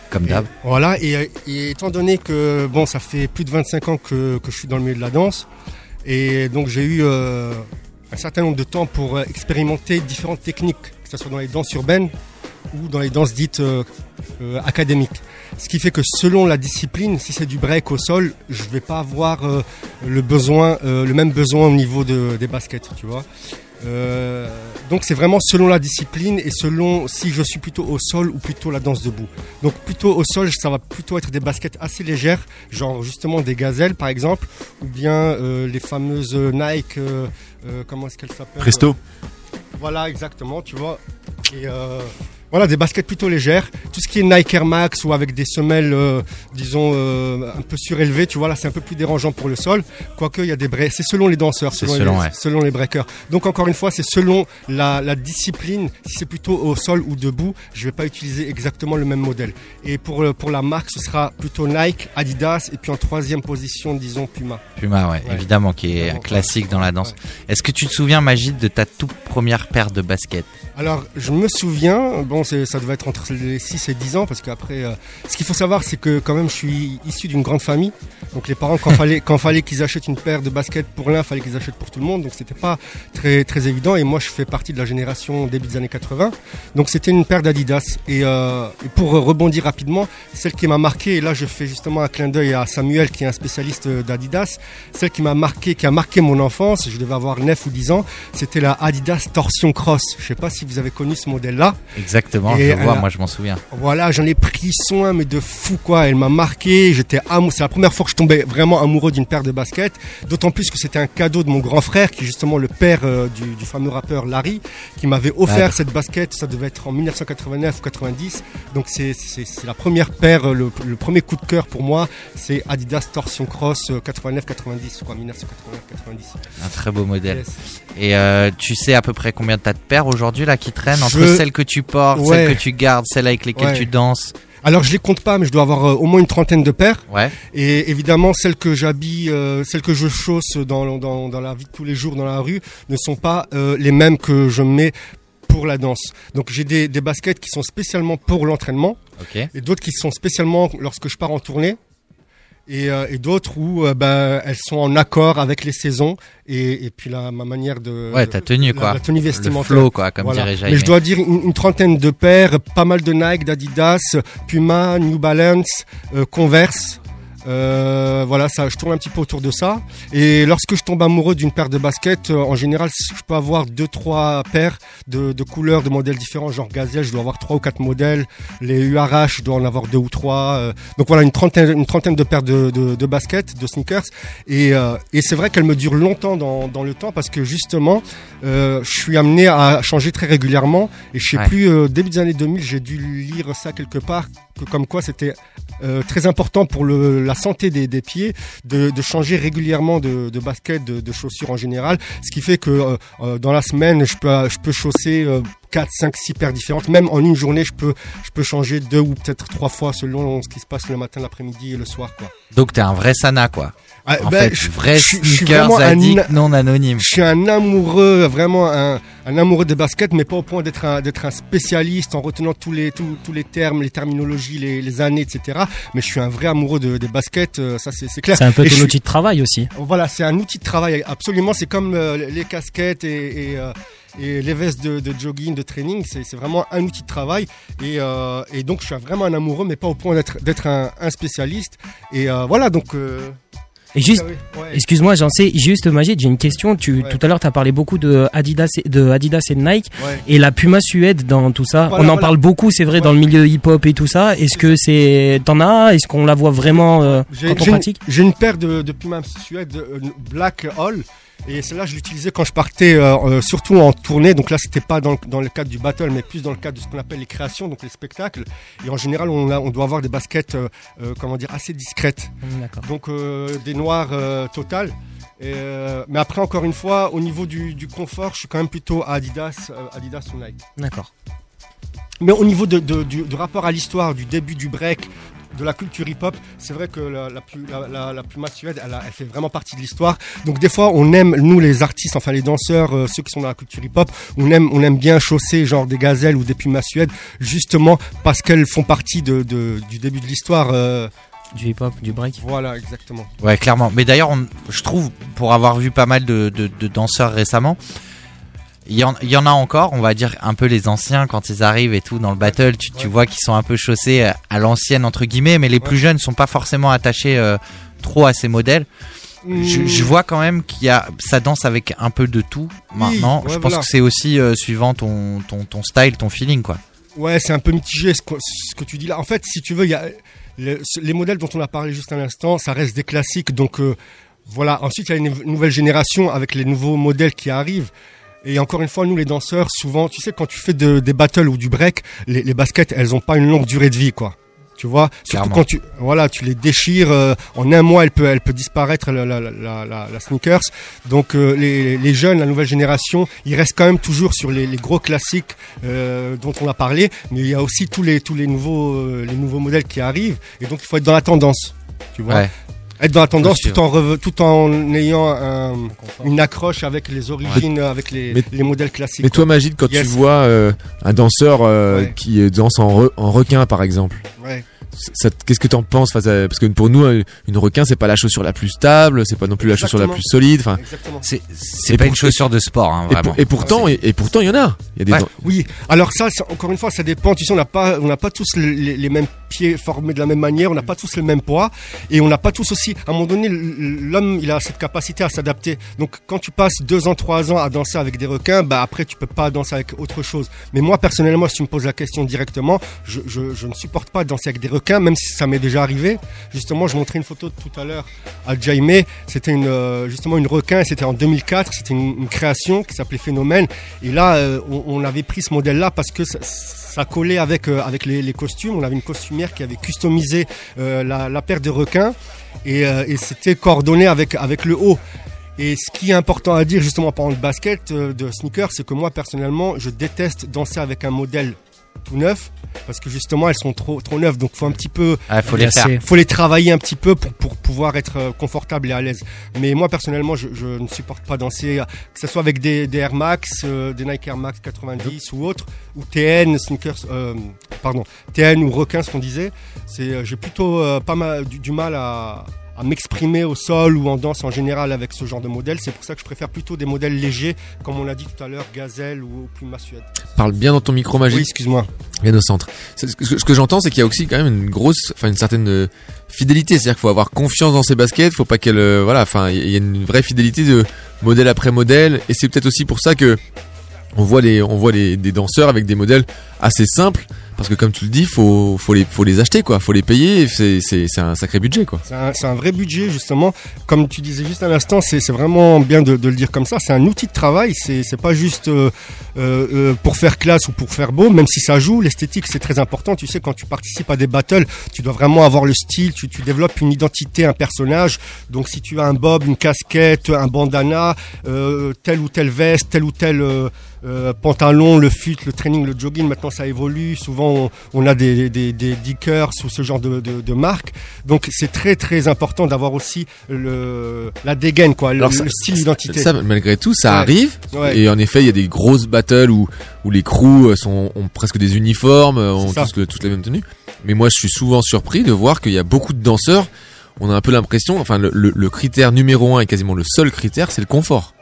Comme d'hab. Voilà et, euh, et étant donné que bon ça fait plus de 25 ans que, que je suis dans le milieu de la danse et donc j'ai eu euh, un certain nombre de temps pour expérimenter différentes techniques, que ce soit dans les danses urbaines ou dans les danses dites académiques. Ce qui fait que selon la discipline, si c'est du break au sol, je vais pas avoir euh, le besoin, euh, le même besoin au niveau de, des baskets, tu vois. Euh, donc c'est vraiment selon la discipline et selon si je suis plutôt au sol ou plutôt la danse debout. Donc plutôt au sol, ça va plutôt être des baskets assez légères, genre justement des gazelles par exemple, ou bien euh, les fameuses Nike, euh, euh, comment est-ce qu'elles s'appellent? Presto. Voilà exactement, tu vois. Et euh, voilà des baskets plutôt légères. Tout ce qui est Nike Air Max ou avec des semelles, euh, disons euh, un peu surélevées, tu vois là c'est un peu plus dérangeant pour le sol. Quoique il y a des breaks, c'est selon les danseurs, selon, selon, les, ouais. selon les breakers. Donc encore une fois, c'est selon la, la discipline. Si c'est plutôt au sol ou debout, je vais pas utiliser exactement le même modèle. Et pour euh, pour la marque, ce sera plutôt Nike, Adidas et puis en troisième position, disons Puma. Puma, ouais, Ouais. évidemment, qui est Évidemment, classique dans la danse. Ouais. Est-ce que tu te souviens, Magid, de ta toute première paire de baskets? Alors, je me souviens, bon, ça devait être entre les 6 et 10 ans, parce qu'après, euh, ce qu'il faut savoir, c'est que quand même, je suis issu d'une grande famille. Donc les parents, quand fallait, quand fallait qu'ils achètent une paire de baskets pour l'un, fallait qu'ils achètent pour tout le monde. Donc c'était pas très très évident. Et moi, je fais partie de la génération début des années 80. Donc c'était une paire d'Adidas. Et, euh, et pour rebondir rapidement, celle qui m'a marqué, et là je fais justement un clin d'œil à Samuel, qui est un spécialiste euh, d'Adidas, celle qui m'a marqué, qui a marqué mon enfance, je devais avoir 9 ou 10 ans, c'était la Adidas Torsion Cross. Je sais pas si vous avez connu ce modèle-là. Exactement, Et je vois, elle a- moi je m'en souviens. Voilà, j'en ai pris soin, mais de fou quoi. Elle m'a marqué. J'étais amoureux. C'est la première fois que je tombais vraiment amoureux d'une paire de baskets. D'autant plus que c'était un cadeau de mon grand frère, qui est justement le père euh, du, du fameux rappeur Larry, qui m'avait offert Ah. cette basket. Ça devait être en 1989 ou 90. Donc c'est la première paire, euh, le, le premier coup de cœur pour moi, c'est Adidas Torsion Cross 89-90 quoi, 1989-90. Un très beau modèle. Yes. Et euh, tu sais à peu près combien t'as de paires aujourd'hui là qui traînent entre Je- celles que tu portes, Ouais. celles que tu gardes, celles avec lesquelles Ouais. tu danses. Alors je les compte pas, mais je dois avoir euh, au moins une trentaine de paires. Ouais. Et évidemment, celles que j'habille, euh, celles que je chausse dans, dans, dans la vie de tous les jours dans la rue, ne sont pas euh, les mêmes que je mets pour la danse. Donc j'ai des, des baskets qui sont spécialement pour l'entraînement Ok. et d'autres qui sont spécialement lorsque je pars en tournée. Et, euh, et d'autres où euh, ben, elles sont en accord avec les saisons et, et puis la, ma manière de Ouais, ta tenue la- quoi. la tenue Le vestimentaire. flow quoi, comme Voilà. dirait Jaime. Mais je dois dire une, une trentaine de paires, pas mal de Nike, d'Adidas, Puma, New Balance, euh, Converse. Euh, voilà, ça, je tourne un petit peu autour de ça. Et lorsque je tombe amoureux d'une paire de baskets, euh, en général, je peux avoir deux, trois paires de, de couleurs, de modèles différents. Genre Gazelle, je dois avoir trois ou quatre modèles. Les URH, je dois en avoir deux ou trois. Euh, donc voilà, une trentaine, une trentaine de paires de, de, de baskets, de sneakers. Et, euh, et c'est vrai qu'elles me durent longtemps dans, dans le temps parce que justement, euh, je suis amené à changer très régulièrement. Et je sais Ouais. plus, euh, début des années 2000, j'ai dû lire ça quelque part, comme quoi c'était euh, très important pour la santé des, pieds de, changer régulièrement de, basket, de, chaussures en général. Ce qui fait que euh, euh, dans la semaine, je peux, chausser euh, 4, 5, 6 paires différentes. Même en une journée, je peux, je peux changer deux ou peut-être trois fois selon ce qui se passe le matin, l'après-midi et le soir. Quoi. Donc t'es un vrai sana quoi. Ah, En ben, fait, je- vrai je- un- non anonyme. Je suis un amoureux, vraiment un, un amoureux des baskets, mais pas au point d'être un, d'être un spécialiste en retenant tous les, tous, tous les termes, les terminologies, les, les années, etc. Mais je suis un vrai amoureux de, des baskets, euh, ça c'est, c'est clair. C'est un peu ton outil de travail aussi. Voilà, c'est un outil de travail, absolument. C'est comme euh, les casquettes et, et, euh, et les vestes de, de jogging, de training. C'est, c'est vraiment un outil de travail. Et, euh, et donc, je suis vraiment un amoureux, mais pas au point d'être, d'être un, un spécialiste. Et euh, voilà, donc. euh, Et juste, ouais. excuse-moi, j'en sais, juste Magid, j'ai une question. Tu, Ouais. tout à l'heure, tu as parlé beaucoup de Adidas, et, de Adidas et de Nike. Ouais. Et la Puma Suède dans tout ça. Voilà, on en voilà. parle beaucoup, c'est vrai, dans le milieu hip-hop et tout ça. Est-ce que c'est, t'en as? Est-ce qu'on la voit vraiment, euh, J'ai, quand on pratique? j'ai une paire de, de Puma Suède euh, Black Hall. Et celle-là, je l'utilisais quand je partais, euh, euh, surtout en tournée. Donc là, c'était pas dans, le- dans le cadre du battle, mais plus dans le cadre de ce qu'on appelle les créations, donc les spectacles. Et en général, on, a, on doit avoir des baskets, euh, comment dire, assez discrètes. D'accord. Donc euh, des noirs total. Et, mais après, encore une fois, au niveau du, du confort, je suis quand même plutôt à Adidas, Adidas ou Nike. D'accord. Mais au niveau de, de- du, du rapport à l'histoire, du début du break, de la culture hip-hop, c'est vrai que la, la, plus- la, Suède, elle, a- elle fait vraiment partie de l'histoire. Donc des fois, on aime, nous les artistes, enfin les danseurs, euh, ceux qui sont dans la culture hip-hop, on aime, on aime bien chausser genre des gazelles ou des Puma Suède, justement parce qu'elles font partie de, de- du début de l'histoire. euh. Du hip-hop, du break. Voilà, exactement. Ouais, clairement. Mais d'ailleurs, je trouve, pour avoir vu pas mal de, de- de danseurs récemment, il y, en, il y en a encore, on va dire un peu les anciens quand ils arrivent et tout dans le battle, tu, tu vois qu'ils sont un peu chaussés euh, à l'ancienne entre guillemets, mais les plus jeunes sont pas forcément attachés euh, trop à ces modèles. Je, je vois quand même qu'il y a, ça danse avec un peu de tout maintenant. ouais, je pense voilà. que c'est aussi euh, suivant ton, ton, ton style, ton feeling quoi. Ouais, c'est un peu mitigé ce que, ce que tu dis là. En fait, si tu veux, il y a le- les modèles dont on a parlé juste à l'instant, ça reste des classiques. Donc euh, voilà. Ensuite, il y a une nouvelle génération avec les nouveaux modèles qui arrivent. Et encore une fois, nous les danseurs, souvent, tu sais, quand tu fais de- des battles ou du break, les, les baskets, elles ont pas une longue durée de vie, quoi. Tu vois, surtout quand tu, voilà, tu les déchires euh, en un mois, elle peut, elle peut disparaître la, la, la, la, la sneakers. Donc euh, les, les jeunes, la nouvelle génération, ils restent quand même toujours sur les, les gros classiques euh, dont on a parlé, mais il y a aussi tous les tous les nouveaux les nouveaux modèles qui arrivent, et donc il faut être dans la tendance. Tu vois? Ouais. Être dans la tendance tout en, tout en ayant un- une accroche avec les origines, avec les, Mais- les modèles classiques. Mais toi, Magid, quand Yes. tu vois euh, un danseur euh, Ouais. qui euh, danse en, re- en requin, par exemple, Ouais. qu'est-ce que t'en penses face à- Parce que pour nous, une requin, c'est pas la chaussure la plus stable, c'est pas non plus la chaussure la plus solide. Enfin. C'est pas pour- une chaussure de sport, hein, et, vraiment. pour- et pourtant, et, et pourtant, il y en a. Il y a des Ouais. Oui, alors ça, encore une fois, ça dépend. Tu sais, on n'a pas, on n'a pas tous les, les- les mêmes pieds formés de la même manière, on n'a pas tous le même poids, et on n'a pas tous aussi. À un moment donné, l'homme, il a cette capacité à s'adapter. Donc, quand tu passes deux ans, trois ans à danser avec des requins, bah après, tu peux pas danser avec autre chose. Mais moi, personnellement, si tu me poses la question directement, je, ne supporte pas danser avec des requins, même si ça m'est déjà arrivé. Justement, je montrais une photo tout à l'heure à Jaime. C'était une, euh, justement une requin. C'était en 2004. C'était une, une création qui s'appelait Phénomène. Et là, euh, on, on avait pris ce modèle-là parce que ça, ça collait avec euh, les, costumes. On avait une costumière qui avait customisé euh, la, paire de requins et, euh, et c'était coordonné avec avec le haut. Et ce qui est important à dire justement par exemple de basket, de sneakers, c'est que moi personnellement, je déteste danser avec un modèle tout neuf parce que justement elles sont trop trop neuves donc faut un petit peu Ah, faut les faire. Faut les travailler un petit peu pour, pour pouvoir être euh, confortable et à l'aise. Mais moi personnellement, je, je ne supporte pas danser, euh, que ce soit avec des, des Air Max, euh, des Nike Air Max 90 ou autres, ou TN sneakers, euh, pardon, TN ou requin, ce qu'on disait. C'est, j'ai plutôt euh, pas mal du, du mal à, à m'exprimer au sol ou en danse en général avec ce genre de modèle. C'est pour ça que je préfère plutôt des modèles légers, comme on l'a dit tout à l'heure, gazelle ou Puma Suède. Parle bien dans ton micro Oui, magique, excuse-moi. bien au centre. Ce que, j'entends, c'est qu'il y a aussi quand même une grosse, enfin une certaine euh, fidélité. C'est-à-dire qu'il faut avoir confiance dans ses baskets. Faut pas qu'elle, euh, voilà, enfin, il y a une vraie fidélité de modèle après modèle. Et c'est peut-être aussi pour ça que on voit les, on voit les, des danseurs avec des modèles assez simples. Parce que comme tu le dis, faut, faut les, faut les acheter quoi, faut les payer. C'est, un sacré budget quoi. C'est un, un vrai budget justement. Comme tu disais juste à l'instant, c'est vraiment bien de, de le dire comme ça. C'est un outil de travail. C'est c'est pas juste euh, euh, euh, pour faire classe ou pour faire beau, même si ça joue. L'esthétique c'est très important. Tu sais quand tu participes à des battles, tu dois vraiment avoir le style. Tu, tu développes une identité, un personnage. Donc si tu as un bob, une casquette, un bandana, euh, telle ou telle veste, tel ou tel euh, euh, pantalon, le fut, le training, le jogging. Maintenant ça évolue. Souvent on, on a des, des, des dickers ou ce genre de, de, de marques. Donc c'est très très important d'avoir aussi le, la dégaine, quoi, le, ça- le style d'identité. Ça, malgré tout, ça Ouais. arrive. Ouais. Et en effet, il y a des grosses battles où, où les crews euh, sont, ont presque des uniformes, euh, ont tous, le- toutes les mêmes tenues. Mais moi, je suis souvent surpris de voir qu'il y a beaucoup de danseurs. On a un peu l'impression, enfin, le, le- le critère numéro un et quasiment le seul critère, c'est le confort.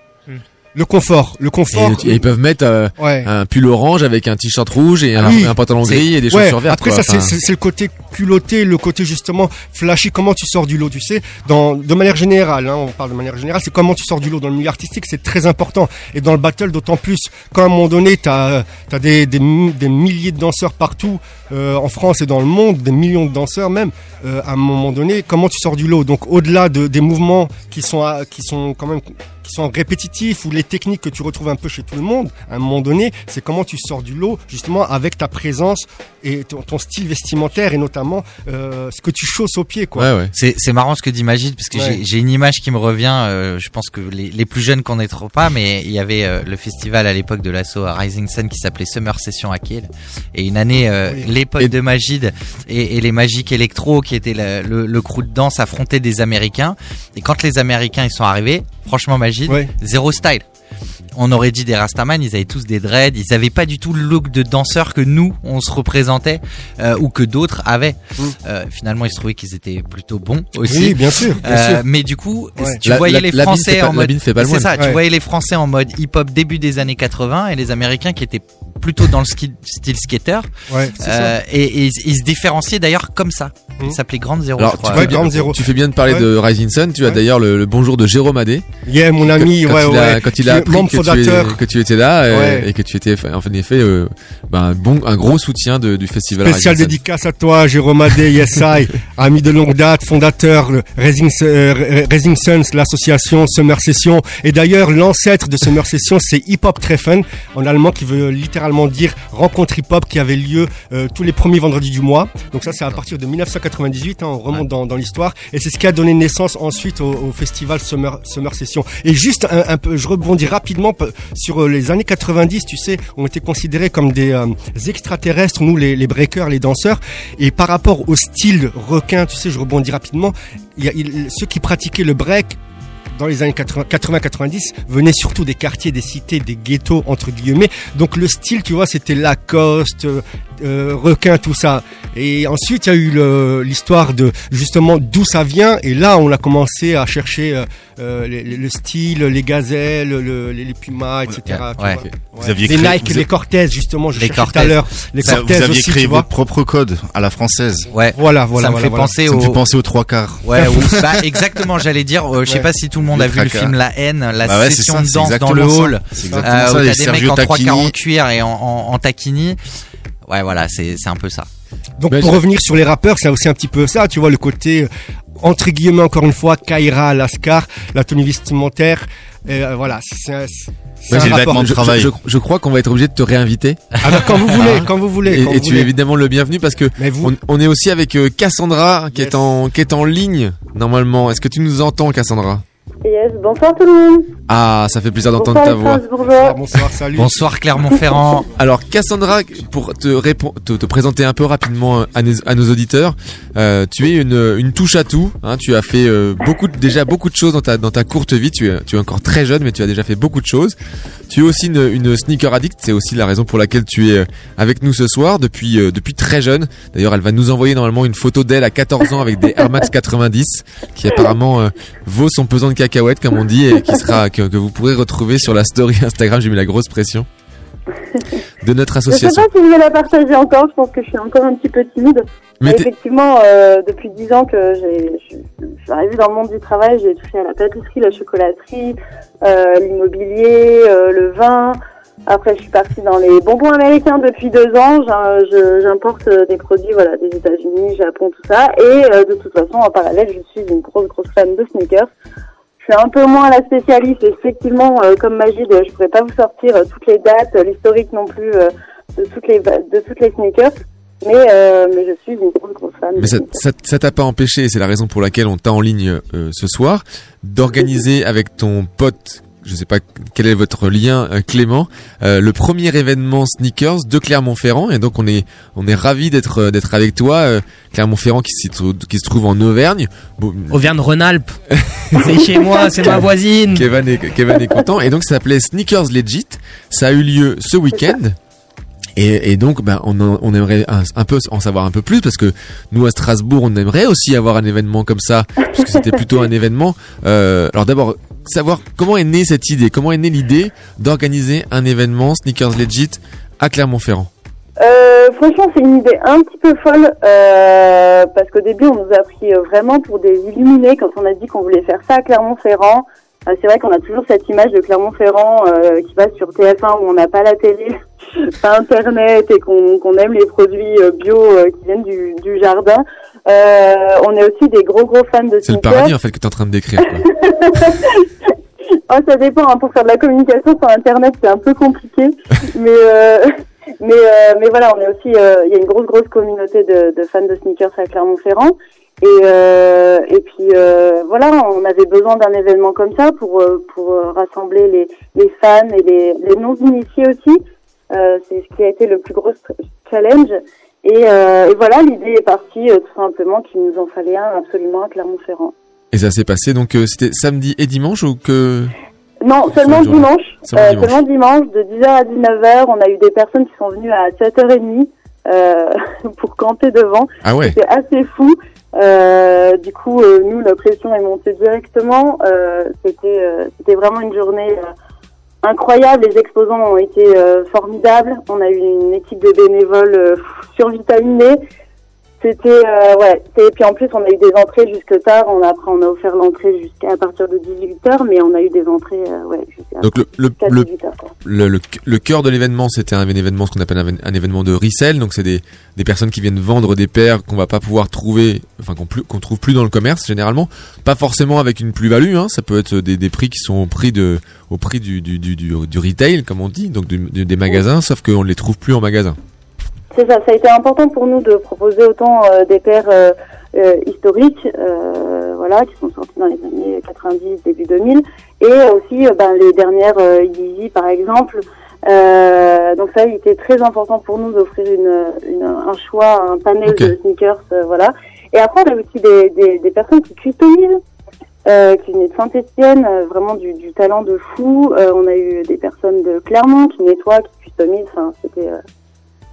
Le confort, le confort. et ils peuvent mettre euh, ouais. un pull orange avec un t-shirt rouge et un, Oui. un pantalon gris et des Ouais, chaussures vertes. Après quoi. ça c'est- Enfin, c'est c'est le côté culotté, le côté justement flashy. Comment tu sors du lot, tu sais? Dans de manière générale, hein, on parle de manière générale, c'est comment tu sors du lot dans le milieu artistique, c'est très important. Et dans le battle d'autant plus. Quand à un moment donné, t'as as des, des mi- des milliers de danseurs partout euh, en France et dans le monde, des millions de danseurs même. euh, à un moment donné, comment tu sors du lot? Donc au-delà de, des mouvements qui sont à- qui sont quand même qui sont répétitifs ou les techniques que tu retrouves un peu chez tout le monde, à un moment donné, c'est comment tu sors du lot justement avec ta présence et ton, ton style vestimentaire et notamment euh, ce que tu chausses aux pieds quoi. ouais, ouais. C'est marrant ce que dit Magid parce que Ouais. j'ai- une image qui me revient. euh, je pense que les, les plus jeunes connaîtront pas, mais il y avait euh, le festival à l'époque de l'assaut Rising Sun qui s'appelait Summer Session à Kiel. Et une année, euh, Oui. l'époque Et- de Magid et, et les Magiques Electro qui était le, le, le crew de danse affrontaient des Américains. Et quand les Américains ils sont arrivés, franchement Magid, Ouais. zéro style. On aurait dit des Rastaman, ils avaient tous des dreads, ils avaient pas du tout le look de danseur que nous on se représentait euh, ou que d'autres avaient. Mm. Euh, finalement, il se trouvait qu'ils étaient plutôt bons aussi. Oui, bien sûr, bien Euh, mais du coup, Ouais. tu La- voyais la- les Français pas- en mode, c'est ça, tu voyais les Français en mode hip-hop début des années 80 et les Américains qui étaient plutôt dans le ski- style skater. Ouais, c'est ça. Et, et ils, ils se différenciaient d'ailleurs comme ça. Mhm. Ils s'appelaient Grande Zéro, Alors, je tu fais, bien, Ground Zero. tu fais bien de parler Ouais. de Rising Sun. Tu as Ouais. d'ailleurs le, le bonjour de Jérôme Adé. Yeah, mon ami, quand ouais, il a, ouais. quand il qui a est appris que tu, que tu étais là Ouais. et que tu étais en effet euh, ben, un bon un gros soutien de- du festival Spécial Sun. dédicace à toi, Jérôme Adé, Yes I, ami de longue date, fondateur de Rising, euh, Rising Suns, l'association Summer Session. Et d'ailleurs, l'ancêtre de Summer Session, c'est Hip Hop Treffen, en allemand, qui veut littéralement dire, rencontre hip-hop qui avait lieu euh, tous les premiers vendredis du mois. Donc ça, c'est à partir de 1998, hein, on remonte dans, dans l'histoire. Et c'est ce qui a donné naissance ensuite au, au festival Summer, Summer Session. Et juste un, un peu, je rebondis rapidement sur euh, les années 90, tu sais, on était considérés comme des euh, extraterrestres, nous les, breakers, les danseurs. Et par rapport au style requin, tu sais, je rebondis rapidement, ceux qui pratiquaient le break dans les années 80-90 venaient surtout des quartiers, des cités, des ghettos entre guillemets. Donc le style, tu vois, c'était Lacoste, euh, euh, requin, tout ça. Et ensuite, il y a eu l'histoire de justement d'où ça vient. Et là, on a commencé à chercher euh, euh, les- les- le style, les gazelles, le- les, les pumas, etc. tu ouais. vois. Vous Ouais. aviez les créé- Nike, vous les Cortez, justement, je Les cherchais tout Cortez. à l'heure. Les Ça, Cortez vous aviez aussi, créé tu vois. votre propre code à la française. Ouais. Voilà, voilà, ça me voilà, fait voilà. penser Ça me au. fait penser aux trois quarts. Ouais, ou- bah, exactement, j'allais dire, euh, je sais Ouais. pas si tout le monde Les a vu le film La haine, la Bah session ça, de danse dans le hall, C'est exactement ça. les des mecs en trois quarts en cuir et en taquini. Ouais, voilà, c'est c'est un peu ça. Donc pour je- revenir sur les rappeurs, c'est aussi un petit peu ça, tu vois, le côté, euh, entre guillemets, encore une fois, Kaira, Lascar, la tenue vestimentaire, euh, voilà, c'est un, Ouais, rapport. de Je, travail. je- je crois qu'on va être obligé de te réinviter. Ah bah, quand vous voulez, quand vous voulez. Et, quand et vous tu es évidemment le bienvenu parce que vous, on, on est aussi avec euh, Cassandra qui Yes. est en qui est en ligne normalement. Est-ce que tu nous entends Cassandra? Yes, bonsoir tout le monde. Ah, ça fait plaisir d'entendre Bonsoir ta voix. Strasbourgeois. bonsoir, salut. Bonsoir Clermont-Ferrand. Alors Cassandra, pour te, te, te présenter un peu rapidement à, nos- à nos auditeurs, euh, tu es une, une touche à tout. Hein, tu as fait euh, beaucoup, de- déjà beaucoup de choses dans ta, dans ta courte vie. Tu es, tu es encore très jeune, mais tu as déjà fait beaucoup de choses. Tu es aussi une, une sneaker addict. C'est aussi la raison pour laquelle tu es euh, avec nous ce soir depuis, euh, depuis très jeune. D'ailleurs, elle va nous envoyer normalement une photo d'elle à 14 ans avec des Air Max 90, qui apparemment euh, vaut son pesant de cacahuètes, comme on dit, et qui sera que, que vous pourrez retrouver sur la story Instagram. J'ai mis la grosse pression de notre Je sais association. pas si je vais la partager encore, je pense que je suis encore un petit peu timide. Mais effectivement, euh, depuis 10 ans que j'ai, je, suis arrivée dans le monde du travail, j'ai touché à la pâtisserie, la chocolaterie, euh, l'immobilier, euh, le vin. Après, je suis partie dans les bonbons américains depuis deux ans. J'importe des produits voilà, des États-Unis, Japon, tout ça. Et de toute façon, en parallèle, je suis une grosse, grosse fan de sneakers. Suis un peu moins la spécialiste. Effectivement, euh, comme Magid, je pourrais pas vous sortir euh, toutes les dates, euh, l'historique non plus de toutes les de toutes les sneakers. Mais, mais je suis une grosse, grosse fan. Mais ça ça ça t'a pas empêché, c'est la raison pour laquelle on t'a en ligne ce soir, d'organiser avec ton pote, je sais pas quel est votre lien euh, Clément, euh, le premier événement sneakers de Clermont-Ferrand et donc on est on est ravi d'être euh, d'être avec toi euh, Clermont-Ferrand qui, qui se trouve en Auvergne. Bon, Auvergne-Rhône-Alpes. c'est chez moi, c'est ma voisine. Kevin est, Kevin est content. Et donc, ça s'appelait Sneakers Legit. Ça a eu lieu ce week-end. Et, et donc, ben, on, on aimerait un, un peu en savoir un peu plus parce que nous à Strasbourg, on aimerait aussi avoir un événement comme ça, puisque c'était plutôt un événement. Euh, alors d'abord, savoir comment est née cette idée, comment est née l'idée d'organiser un événement Sneakers Legit à Clermont-Ferrand. Euh, franchement, c'est une idée un petit peu folle euh, parce qu'au début, on nous a pris euh, vraiment pour des illuminés quand on a dit qu'on voulait faire ça à Clermont-Ferrand. Euh, c'est vrai qu'on a toujours cette image de Clermont-Ferrand euh, qui passe sur TF1 où on n'a pas la télé, pas Internet et qu'on aime les produits bio qui viennent du jardin. Euh, on est aussi des gros gros fans de C'est le sneakers. paradis en fait que tu es en train de décrire. Quoi. Oh, ça dépend. hein. Pour faire de la communication sur Internet, c'est un peu compliqué. mais euh, mais euh, mais voilà, on est aussi. euh, Il y a une grosse grosse communauté de, de fans de sneakers à Clermont-Ferrand. Et euh, et puis euh, voilà, on avait besoin d'un événement comme ça pour pour rassembler les les fans et les les non initiés aussi. Euh, c'est ce qui a été le plus gros challenge. Et, euh, et voilà, l'idée est partie euh, tout simplement qu'il nous en fallait un absolument à Clermont-Ferrand. Et ça s'est passé donc euh, c'était samedi et dimanche ou que Non, seulement dimanche. Seulement Euh, dimanche. seulement dimanche, de 10h à 19h. On a eu des personnes qui sont venues à 7h30 euh, pour camper devant. ah ouais. C'était assez fou. Euh, du coup, euh, nous, la pression est montée directement. Euh, c'était, euh, c'était vraiment une journée euh, incroyable. Les exposants ont été euh, formidables. On a eu une équipe de bénévoles euh, survitaminés. C'était euh, ouais. Et puis en plus, on a eu des entrées jusque tard. On a après, on a offert l'entrée jusqu'à à partir de 18h, mais on a eu des entrées euh, ouais jusqu'à Donc le, le, le 18h. Quoi. le, le, le cœur de l'événement, c'était un événement, ce qu'on appelle un, un événement de resell. Donc c'est des, des personnes qui viennent vendre des paires qu'on va pas pouvoir trouver, enfin qu'on plus- qu'on trouve plus dans le commerce généralement. Pas forcément avec une plus-value. Hein, ça peut être des, des prix qui sont au prix de, au prix du, du, du, du, du retail, comme on dit, donc du- du- des magasins, sauf qu'on ne les trouve plus en magasin. C'est ça, ça a été important pour nous de proposer autant euh, des paires euh, euh, historiques, euh, voilà, qui sont sorties dans les années 90, début 2000, et aussi euh, ben, les dernières euh, Yeezy par exemple. Euh, donc ça, il était très important pour nous d'offrir une, une- un choix, un panel de sneakers, euh, voilà. Et après, on a aussi des, des, des personnes qui customisent, euh, qui venaient de Saint-Etienne, vraiment du, du talent de fou. Euh, on a eu des personnes de Clermont qui nettoient, qui customisent. Enfin, c'était euh,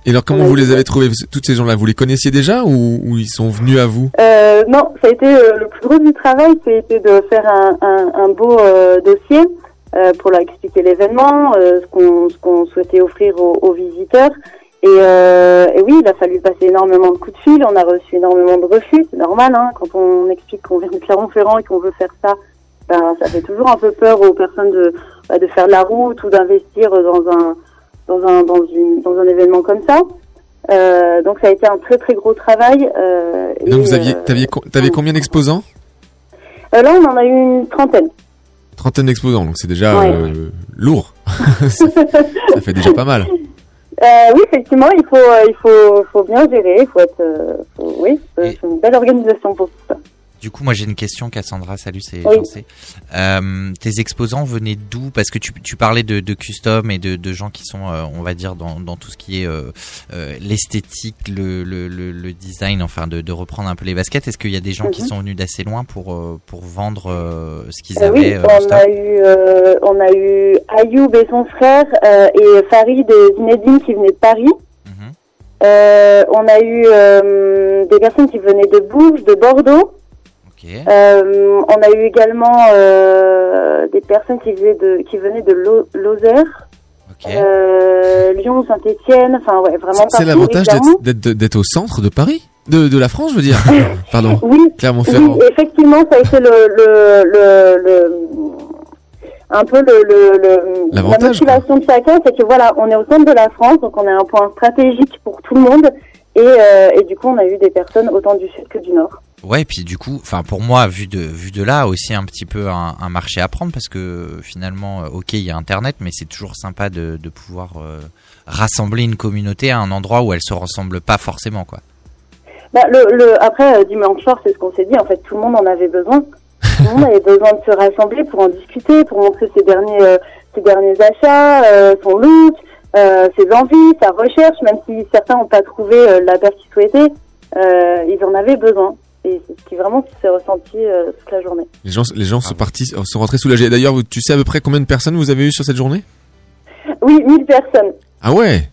Et alors, comment vous les avez trouvés? Toutes ces gens-là, vous les connaissiez déjà ou, ou ils sont venus à vous? Euh, non, ça a été euh, le plus gros du travail, c'était de faire un, un, un beau euh, dossier euh, pour leur expliquer l'événement, euh, ce qu'on qu'on souhaitait offrir aux, aux visiteurs. Et, euh, et oui, il a fallu passer énormément de coups de fil, on a reçu énormément de refus, c'est normal, hein, quand on explique qu'on vient de Clermont-Ferrand et qu'on veut faire ça, ben, ça fait toujours un peu peur aux personnes de, bah, de faire la route ou d'investir dans un, dans, un, dans, une, dans un événement comme ça. Euh, donc ça a été un très très gros travail. Euh, Donc et, vous aviez, euh, co- t'avais combien d'exposants? Euh, là, on en a eu une trentaine. Trentaine d'exposants, donc c'est déjà Ouais. euh, lourd. ça, ça fait déjà pas mal. Euh, oui, effectivement, il faut, il faut, faut bien gérer. Il faut être, euh, faut- oui, c'est une belle organisation pour tout ça. Du coup, moi j'ai une question, Cassandra. Salut, c'est Oui. Chancé. Euh, tes exposants venaient d'où? Parce que tu, tu parlais de, de custom et de, de gens qui sont, euh, on va dire, dans, dans tout ce qui est euh, l'esthétique, le, le, le, le design, enfin de, de reprendre un peu les baskets. Est-ce qu'il y a des gens qui Mhm. sont venus d'assez loin pour, pour vendre ce qu'ils oui, avaient en on a eu, on a eu Ayoub et son frère et Farid et Zinedine qui venaient de Paris. Mhm. On a eu des personnes qui venaient de Bourges, de Bordeaux. Euh, on a eu également euh, des personnes qui, faisaient de, qui venaient de Lo- Lozère, euh, Lyon, Saint-Etienne, enfin ouais, vraiment C'est- l'avantage d'être, au centre de Paris de, de la France, je veux dire. Pardon. Oui, Clermont-Ferrand. oui, effectivement, ça a été le, le, le, le un peu le, le, le la motivation de chacun, c'est que voilà, on est au centre de la France, donc on est un point stratégique pour tout le monde, et, euh, et du coup, on a eu des personnes autant du sud que du nord. Ouais, et puis du coup, enfin pour moi, vu de vu de là, aussi un petit peu un, un marché à prendre parce que finalement, euh, ok, il y a Internet, mais c'est toujours sympa de, de pouvoir euh, rassembler une communauté à un endroit où elle se ressemble pas forcément, quoi. Bah, le, le, après, euh, dimanche soir, c'est ce qu'on s'est dit. En fait, tout le monde en avait besoin. Tout le monde avait besoin de se rassembler pour en discuter, pour montrer ses derniers, euh, ses derniers achats, son look, ses envies, sa recherche. Même si certains n'ont pas trouvé la paire qu'ils souhaitaient, ils en avaient besoin. Et c'est ce qui vraiment s'est ressenti euh, toute la journée. Les gens, les gens sont partis, sont rentrés soulagés. D'ailleurs, tu sais à peu près combien de personnes vous avez eu sur cette journée? Oui, 1000 personnes. Ah ouais?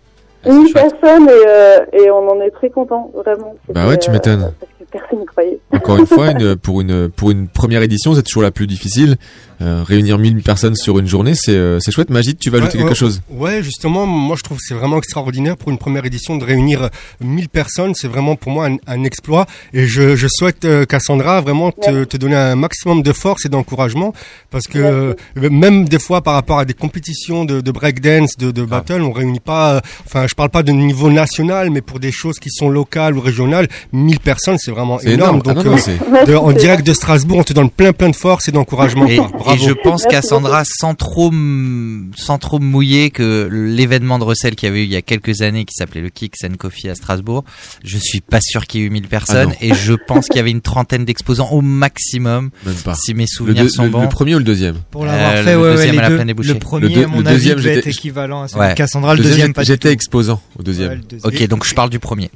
1000 personnes et, euh, et on en est très content, vraiment. Bah ouais, tu m'étonnes. euh, Parce que personne n'y croyait. Encore une fois, une, pour une pour une première édition, c'est toujours la plus difficile. Euh, réunir 1000 personnes sur une journée, c'est euh, c'est chouette. Magid, tu vas ajouter Ouais, quelque ouais, chose Ouais, justement, moi je trouve que c'est vraiment extraordinaire pour une première édition de réunir euh, 1000 personnes. C'est vraiment pour moi un, un exploit. Et je, je souhaite, euh, Cassandra, vraiment te, te donner un maximum de force et d'encouragement. Parce que euh, même des fois par rapport à des compétitions de, de breakdance, de, de battle, on réunit pas, euh, enfin je parle pas de niveau national, mais pour des choses qui sont locales ou régionales, 1000 personnes c'est vraiment énorme. Ah Donc non, non, euh, c'est- de- en direct de Strasbourg, on te donne plein plein de force et d'encouragement. Et, je pense Merci Cassandra, sans trop sans trop me mouiller, que l'événement de recel qu'il y avait eu il y a quelques années, qui s'appelait le Kicks and Coffee à Strasbourg, je suis pas sûr qu'il y ait eu 1000 personnes, non. et je pense qu'il y avait une trentaine d'exposants au maximum, Même pas. si mes Le, souvenirs deux- sont le- bons. le premier ou le deuxième? Pour l'avoir Euh, fait, le ouais, ouais, deuxième les à la deux- plaine des Bouchers. le premier, Le deux- à mon le avis, deuxième, être j'étais- équivalent à celui Ouais. de Cassandra. Le, Le deuxième, pas du j'étais exposant au deuxième. Ouais, le deuxième. Ok, donc je parle du premier.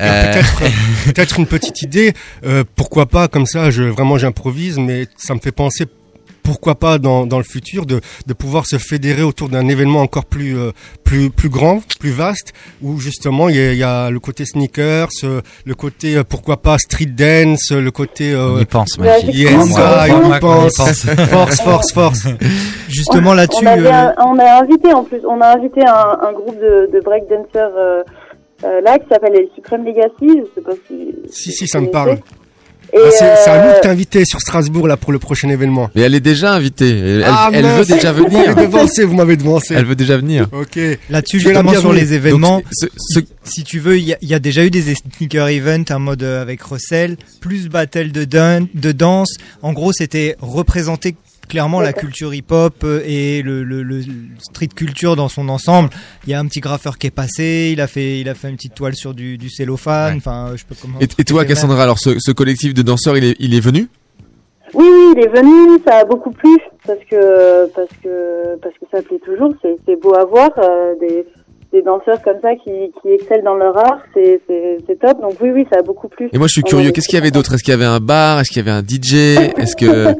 Euh, peut-être peut-être une petite idée euh, pourquoi pas comme ça je vraiment j'improvise mais ça me fait penser pourquoi pas dans, dans le futur de, de pouvoir se fédérer autour d'un événement encore plus euh, plus plus grand plus vaste où justement il y a, il y a le côté sneakers euh, le côté euh, pourquoi pas street dance le côté on euh, y pense, Magic. yes, Crois-moi, ah, crois-moi on y pense. pense. force force force Justement là-dessus, on, euh, on a invité en plus, on a invité un, un groupe de, de breakdancers euh, euh, là qui s'appelle les Supreme Legacy. Je sais pas si. si si ça me parle Ah, c'est à nous euh, de t'inviter sur Strasbourg là pour le prochain événement. Mais elle est déjà invitée. Elle, Ah, elle veut déjà Vous venir. m'avez devancé, vous m'avez devancé. Elle veut déjà venir. Ok. Là-dessus, justement, sur les événements, Donc, ce- ce- si, si tu veux, il y, a- il y a déjà eu des sneaker events en mode euh, avec Russell, plus battle de, de danse. En gros, c'était représenter clairement la culture hip-hop euh, et le, le- le street culture dans son ensemble. Il y a un petit graffeur qui est passé, il a fait, il a fait une petite toile sur du, du cellophane. Ouais. Enfin, je peux comment. Et, et toi, Cassandra, alors ce, ce collectif de danseurs, il est, il est venu? Oui, oui, il est venu, ça a beaucoup plu parce que parce que parce que ça plaît toujours. C'est c'est beau à voir euh, des des danseurs comme ça qui qui excellent dans leur art, c'est c'est c'est top. Donc oui, oui, ça a beaucoup plu. Et moi, je suis curieux. est Qu'est-ce qu'il y avait d'autre? Est-ce qu'il y avait un bar? Est-ce qu'il y avait un DJ Est-ce que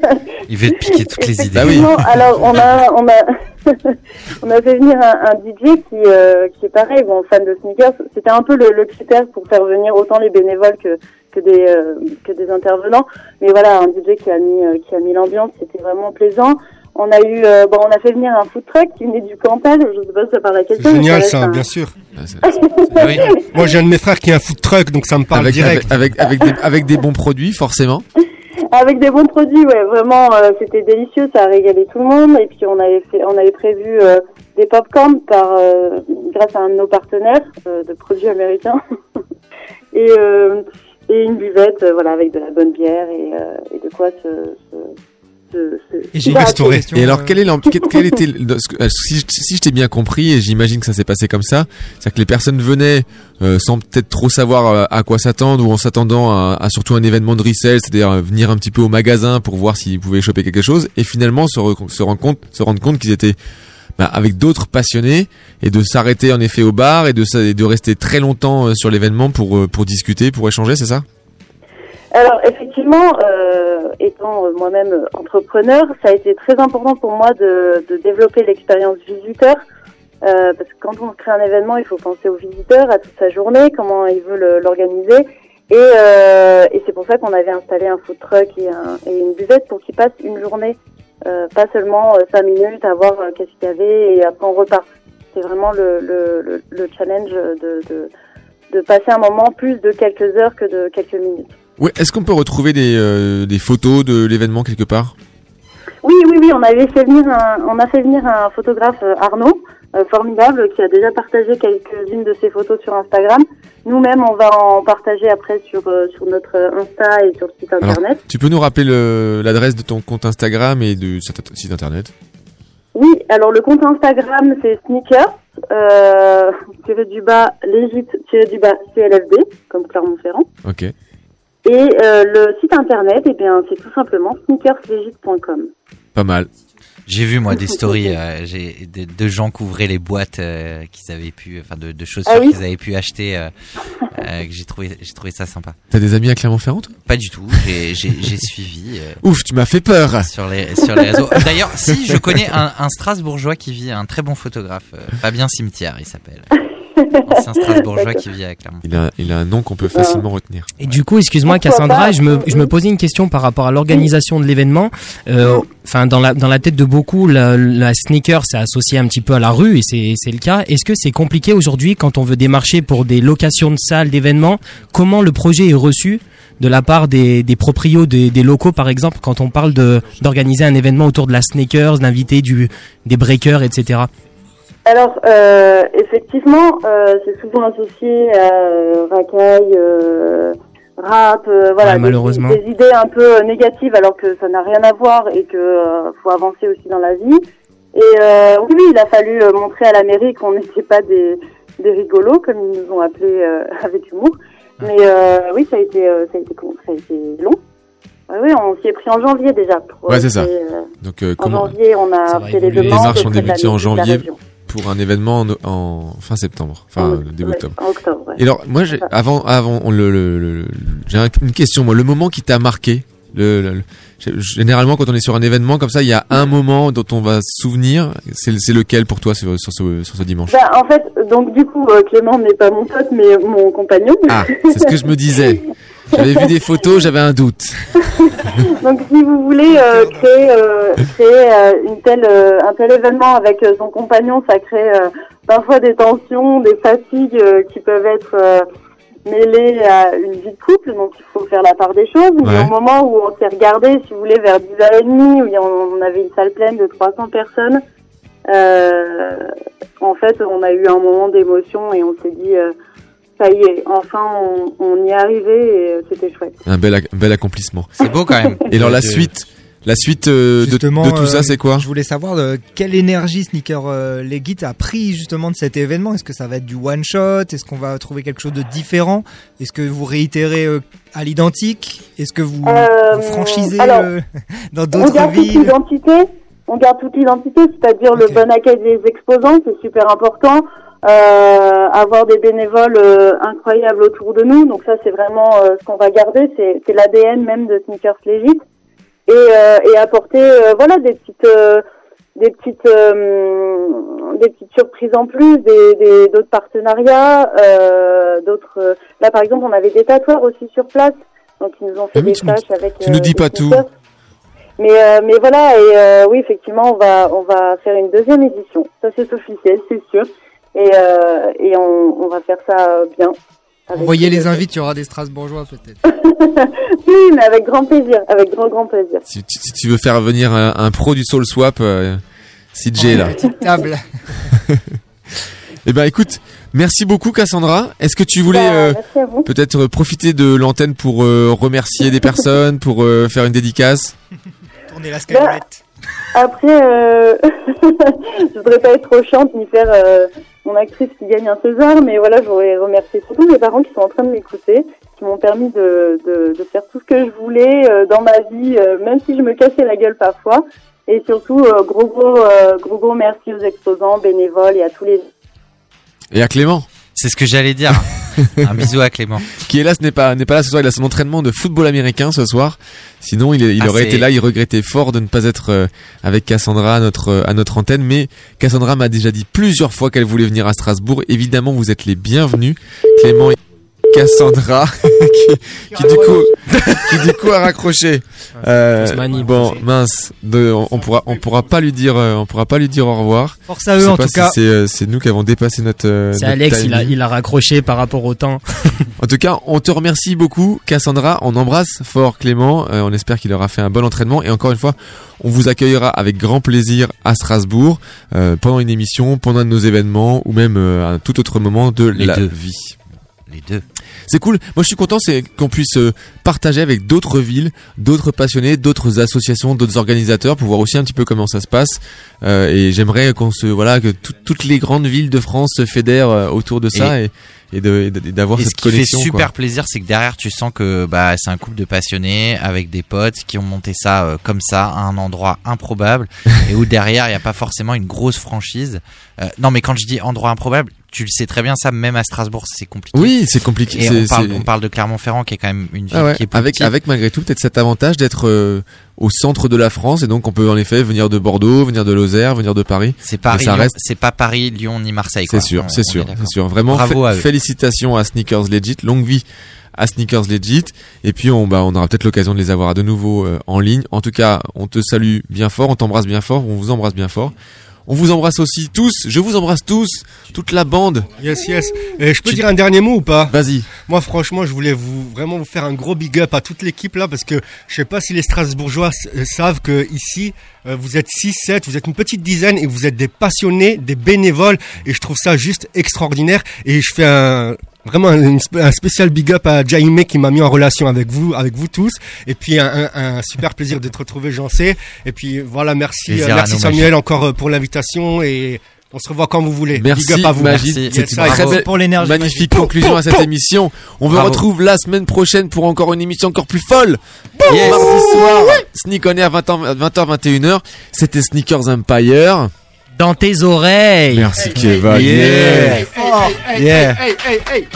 Il veut te piquer toutes les idées. Bah oui. Alors on a on a on a fait venir un, un DJ qui euh, qui est pareil, bon fan de sneakers. C'était un peu le, le critère pour faire venir autant les bénévoles que que des euh, que des intervenants. Mais voilà, un DJ qui a mis euh, qui a mis l'ambiance, c'était vraiment plaisant. On a eu euh, bon, on a fait venir un food truck qui venait du Cantal. Je sais pas si ça parle à quelqu'un. génial ça, un- bien sûr. Ah, oui. Moi j'ai un de mes frères qui a un food truck, donc ça me parle avec, direct. avec, avec, avec des, avec des bons produits, forcément. Avec des bons produits, ouais, vraiment, euh, c'était délicieux, ça a régalé tout le monde. Et puis on avait fait, on avait prévu euh, des popcorn par, euh, grâce à un de nos partenaires euh, de produits américains, et, euh, et une buvette, euh, voilà, avec de la bonne bière et, euh, et de quoi se, se, Et j'ai question, Et alors, euh, quel, est quel, était, euh, si, je- si je t'ai bien compris, et j'imagine que ça s'est passé comme ça, c'est-à-dire que les personnes venaient euh, sans peut-être trop savoir euh, à quoi s'attendre ou en s'attendant à, à surtout un événement de resell, c'est-à-dire venir un petit peu au magasin pour voir s'ils pouvaient choper quelque chose, et finalement se, re- se rendre compte, se rendre compte qu'ils étaient bah, avec d'autres passionnés et de s'arrêter en effet au bar et de, et de rester très longtemps sur l'événement pour, pour discuter, pour échanger, c'est ça? Alors effectivement, euh, étant euh, moi-même euh, entrepreneur, ça a été très important pour moi de, de développer l'expérience visiteur. euh, parce que quand on crée un événement, il faut penser au visiteur, à toute sa journée, comment il veut l'organiser. Et, euh, et c'est pour ça qu'on avait installé un food truck et, un- et une buvette pour qu'ils passent une journée, euh, pas seulement euh, cinq minutes à voir euh, qu'est-ce qu'il y avait et après on repart. C'est vraiment le, le, le challenge de, de, de passer un moment plus de quelques heures que de quelques minutes. Ouais, est-ce qu'on peut retrouver des, euh, des photos de l'événement quelque part? Oui, oui, oui, on avait fait venir un, on a fait venir un photographe euh, Arnaud, euh, formidable, qui a déjà partagé quelques-unes de ses photos sur Instagram. Nous-mêmes, on va en partager après sur euh, sur notre Insta et sur le site Alors, internet. tu peux nous rappeler le- l'adresse de ton compte Instagram et cet site internet? Oui, alors le compte Instagram c'est sneakers euh, du bas tiré du bas CLFD comme Clermont-Ferrand. Ok. Et euh, le site internet, eh bien, c'est tout simplement sneakerslegit.com. Pas mal. J'ai vu moi des stories euh, j'ai de, de gens qui ouvraient les boîtes euh, qu'ils avaient pu enfin de, de chaussures Ah oui qu'ils avaient pu acheter euh, euh, que j'ai trouvé j'ai trouvé ça sympa. T'as des amis à Clermont-Ferrand toi? Pas du tout, j'ai j'ai j'ai suivi euh, Ouf, tu m'as fait peur sur les sur les réseaux. D'ailleurs, si je connais un, un Strasbourgeois qui vit un très bon photographe, euh, Fabien Cimetière, il s'appelle. Ancien Strasbourgeois qui vit à Clermont. il a, il a un nom qu'on peut facilement retenir. Et du coup, excuse-moi Cassandra, je me, je me posais une question par rapport à l'organisation de l'événement. Euh, Enfin, dans la dans la tête de beaucoup, la, la sneaker c'est associé un petit peu à la rue et c'est c'est le cas. Est-ce que c'est compliqué aujourd'hui quand on veut démarcher pour des locations de salles, d'événements? Comment le projet est reçu de la part des, des proprios des, des locaux, par exemple, quand on parle de d'organiser un événement autour de la sneakers, d'inviter du des breakers, etc. Alors, euh, effectivement, euh, c'est souvent associé à euh, racaille, euh, rap, euh, voilà, Ouais, des- malheureusement. Des, idées un peu négatives alors que ça n'a rien à voir et que euh, faut avancer aussi dans la vie. Et euh, oui, oui, il a fallu montrer à la mairie qu'on n'était pas des, des rigolos, comme ils nous ont appelés euh, avec humour. Mais euh, oui, ça a été, euh, ça a été, ça a été long. Ouais, oui, on s'y est pris en janvier déjà. Pour, Ouais, c'est ça. euh, Donc euh, en comment janvier, on a fait les évoluer. les demandes. démarches ont débuté en janvier. Pour un événement en, en fin septembre, enfin En- début octobre. En octobre, ouais. Et alors moi j'ai avant avant on le, le- le- le- j'ai un- une question moi le moment qui t'a marqué le, le- le- généralement quand on est sur un événement comme ça il y a un moment dont on va se souvenir c'est c'est lequel pour toi sur, sur ce sur ce dimanche? Bah, en fait, donc du coup, euh, Clément n'est pas mon pote, mais mon compagnon. Ah c'est ce que je me disais j'avais vu des photos j'avais un doute donc si vous voulez euh, créer, euh, créer euh, une telle, euh, un tel événement avec son compagnon, ça crée parfois des tensions, des fatigues qui peuvent être euh, mêlé à une vie de couple, donc il faut faire la part des choses. Mais Ouais. au moment où on s'est regardé, si vous voulez, vers 10h30, où on avait une salle pleine de 300 personnes, en fait, on a eu un moment d'émotion et on s'est dit, ça y est, enfin, on, on y est arrivé et euh, c'était chouette. Un bel, ac- bel accomplissement. C'est beau quand même. Et alors la suite, la suite euh, de, tout ça, euh, c'est quoi Je voulais savoir euh, quelle énergie Sneaker euh, Legit a pris justement de cet événement? Est-ce que ça va être du one shot? Est-ce qu'on va trouver quelque chose de différent? Est-ce que vous réitérez euh, à l'identique? Est-ce que vous, Euh, vous franchisez alors, euh, dans On d'autres garde toute villes? l'identité, on garde toute l'identité, c'est-à-dire le bon accueil des exposants, c'est super important. Euh, avoir des bénévoles euh, incroyables autour de nous, donc ça c'est vraiment euh, ce qu'on va garder, c'est c'est l'ADN même de Sneakers Legit et, euh, et apporter euh, voilà des petites euh, des petites euh, des petites surprises en plus, des des- d'autres partenariats, euh, d'autres. euh, là par exemple on avait des tatoueurs aussi sur place, donc ils nous ont fait Ah oui, des tâches avec. tu nous dis pas tout. Mais euh, mais voilà et euh, oui effectivement on va on va faire une deuxième édition. Ça c'est officiel, c'est sûr. Et euh, et on, on va faire ça euh, bien. Envoyez les invites, il y aura des Strasbourgeois peut-être. oui, mais avec grand plaisir, avec grand grand plaisir. si, tu- si tu veux faire venir un, un pro du Soul Swap, euh, CJ là. Petite table. Eh ben écoute, merci beaucoup Cassandra. Est-ce que tu voulais Bah, euh, à vous. peut-être euh, profiter de l'antenne pour euh, remercier des personnes, pour euh, faire une dédicace? Tournez la Skyrette. Après, euh... je voudrais pas être trop chiante ni faire euh, mon actrice qui gagne un César, mais voilà, je voudrais remercier surtout mes parents qui sont en train de m'écouter, qui m'ont permis de, de, de faire tout ce que je voulais euh, dans ma vie, euh, même si je me cassais la gueule parfois. Et surtout, euh, gros gros euh, gros gros merci aux exposants, bénévoles et à tous les Et à Clément, C'est ce que j'allais dire. Un bisou à Clément. qui hélas n'est pas n'est pas là ce soir. Il a son entraînement de football américain ce soir. Sinon, il, il Ah, aurait été là. Il regrettait fort de ne pas être euh, avec Cassandra à notre euh, à notre antenne. Mais Cassandra m'a déjà dit plusieurs fois qu'elle voulait venir à Strasbourg. Évidemment, vous êtes les bienvenus, Clément. et Cassandra qui, qui du coup qui du coup a raccroché. Euh, se manie, bon mince, de, on, on pourra on pourra pas lui dire euh, on pourra pas lui dire au revoir. Force à eux en tout si cas. c'est euh, c'est nous qui avons dépassé notre. euh, C'est Alex, il a, il a raccroché par rapport au temps. En tout cas, on te remercie beaucoup, Cassandra. On embrasse fort Clément. Euh, on espère qu'il aura fait un bon entraînement. Et encore une fois, on vous accueillera avec grand plaisir à Strasbourg euh, pendant une émission, pendant un de nos événements ou même euh, à un tout autre moment de Les la deux. vie. Les deux. C'est cool. Moi, je suis content, c'est qu'on puisse euh, partager avec d'autres villes, d'autres passionnés, d'autres associations, d'autres organisateurs pour voir aussi un petit peu comment ça se passe. Euh, et j'aimerais qu'on se, voilà, que tout- toutes les grandes villes de France se fédèrent euh, autour de ça et, et de- et de- et d'avoir Et ce cette qui fait connexion. super quoi. plaisir, c'est que derrière, tu sens que bah c'est un couple de passionnés avec des potes qui ont monté ça euh, comme ça à un endroit improbable et où derrière il n'y a pas forcément une grosse franchise. Euh, non, mais quand je dis endroit improbable, tu le sais très bien, ça même à Strasbourg c'est compliqué. Oui, c'est compliqué. Et on parle, c'est- on parle de Clermont-Ferrand qui est quand même une ville Ah ouais, qui est plus avec petite. avec malgré tout peut-être cet avantage d'être euh, au centre de la France et donc on peut en effet venir de Bordeaux, venir de Lozère, venir de Paris. C'est Paris, reste- c'est pas Paris, Lyon ni Marseille. C'est sûr, c'est sûr, c'est sûr. Vraiment, Bravo à félicitations à Sneakers Legit, longue vie à Sneakers Legit. Et puis on bah on aura peut-être l'occasion de les avoir de nouveau euh, en ligne. En tout cas, on te salue bien fort, on t'embrasse bien fort, on vous embrasse bien fort. On vous embrasse aussi tous, je vous embrasse tous, toute la bande. Yes, yes. Et je peux Tu- dire un dernier mot ou pas? Vas-y. Moi, franchement, je voulais vous vraiment vous faire un gros big up à toute l'équipe là, parce que je sais pas si les Strasbourgeois euh, savent que ici, euh, vous êtes 6, 7, vous êtes une petite dizaine et vous êtes des passionnés, des bénévoles, et je trouve ça juste extraordinaire. Et je fais un vraiment un, un spécial big up à Jaime qui m'a mis en relation avec vous, avec vous tous. Et puis un, un- un super plaisir de te retrouver, j'en sais. Et puis voilà, merci, Plaisir euh, merci Samuel encore euh, pour l'invitation et on se revoit quand vous voulez. Merci big up à vous. Magid, Merci. c'est très belle, pour l'énergie. magnifique conclusion à cette émission. On vous retrouve la semaine prochaine pour encore une émission encore plus folle. Yes. Mardi soir, Sneak on Air 20h, 20h 21h. C'était Sneakers Empire. Dans tes oreilles. Merci Keva. Yeah. Hey, hey, hey, Yeah. hey, hey, hey, hey.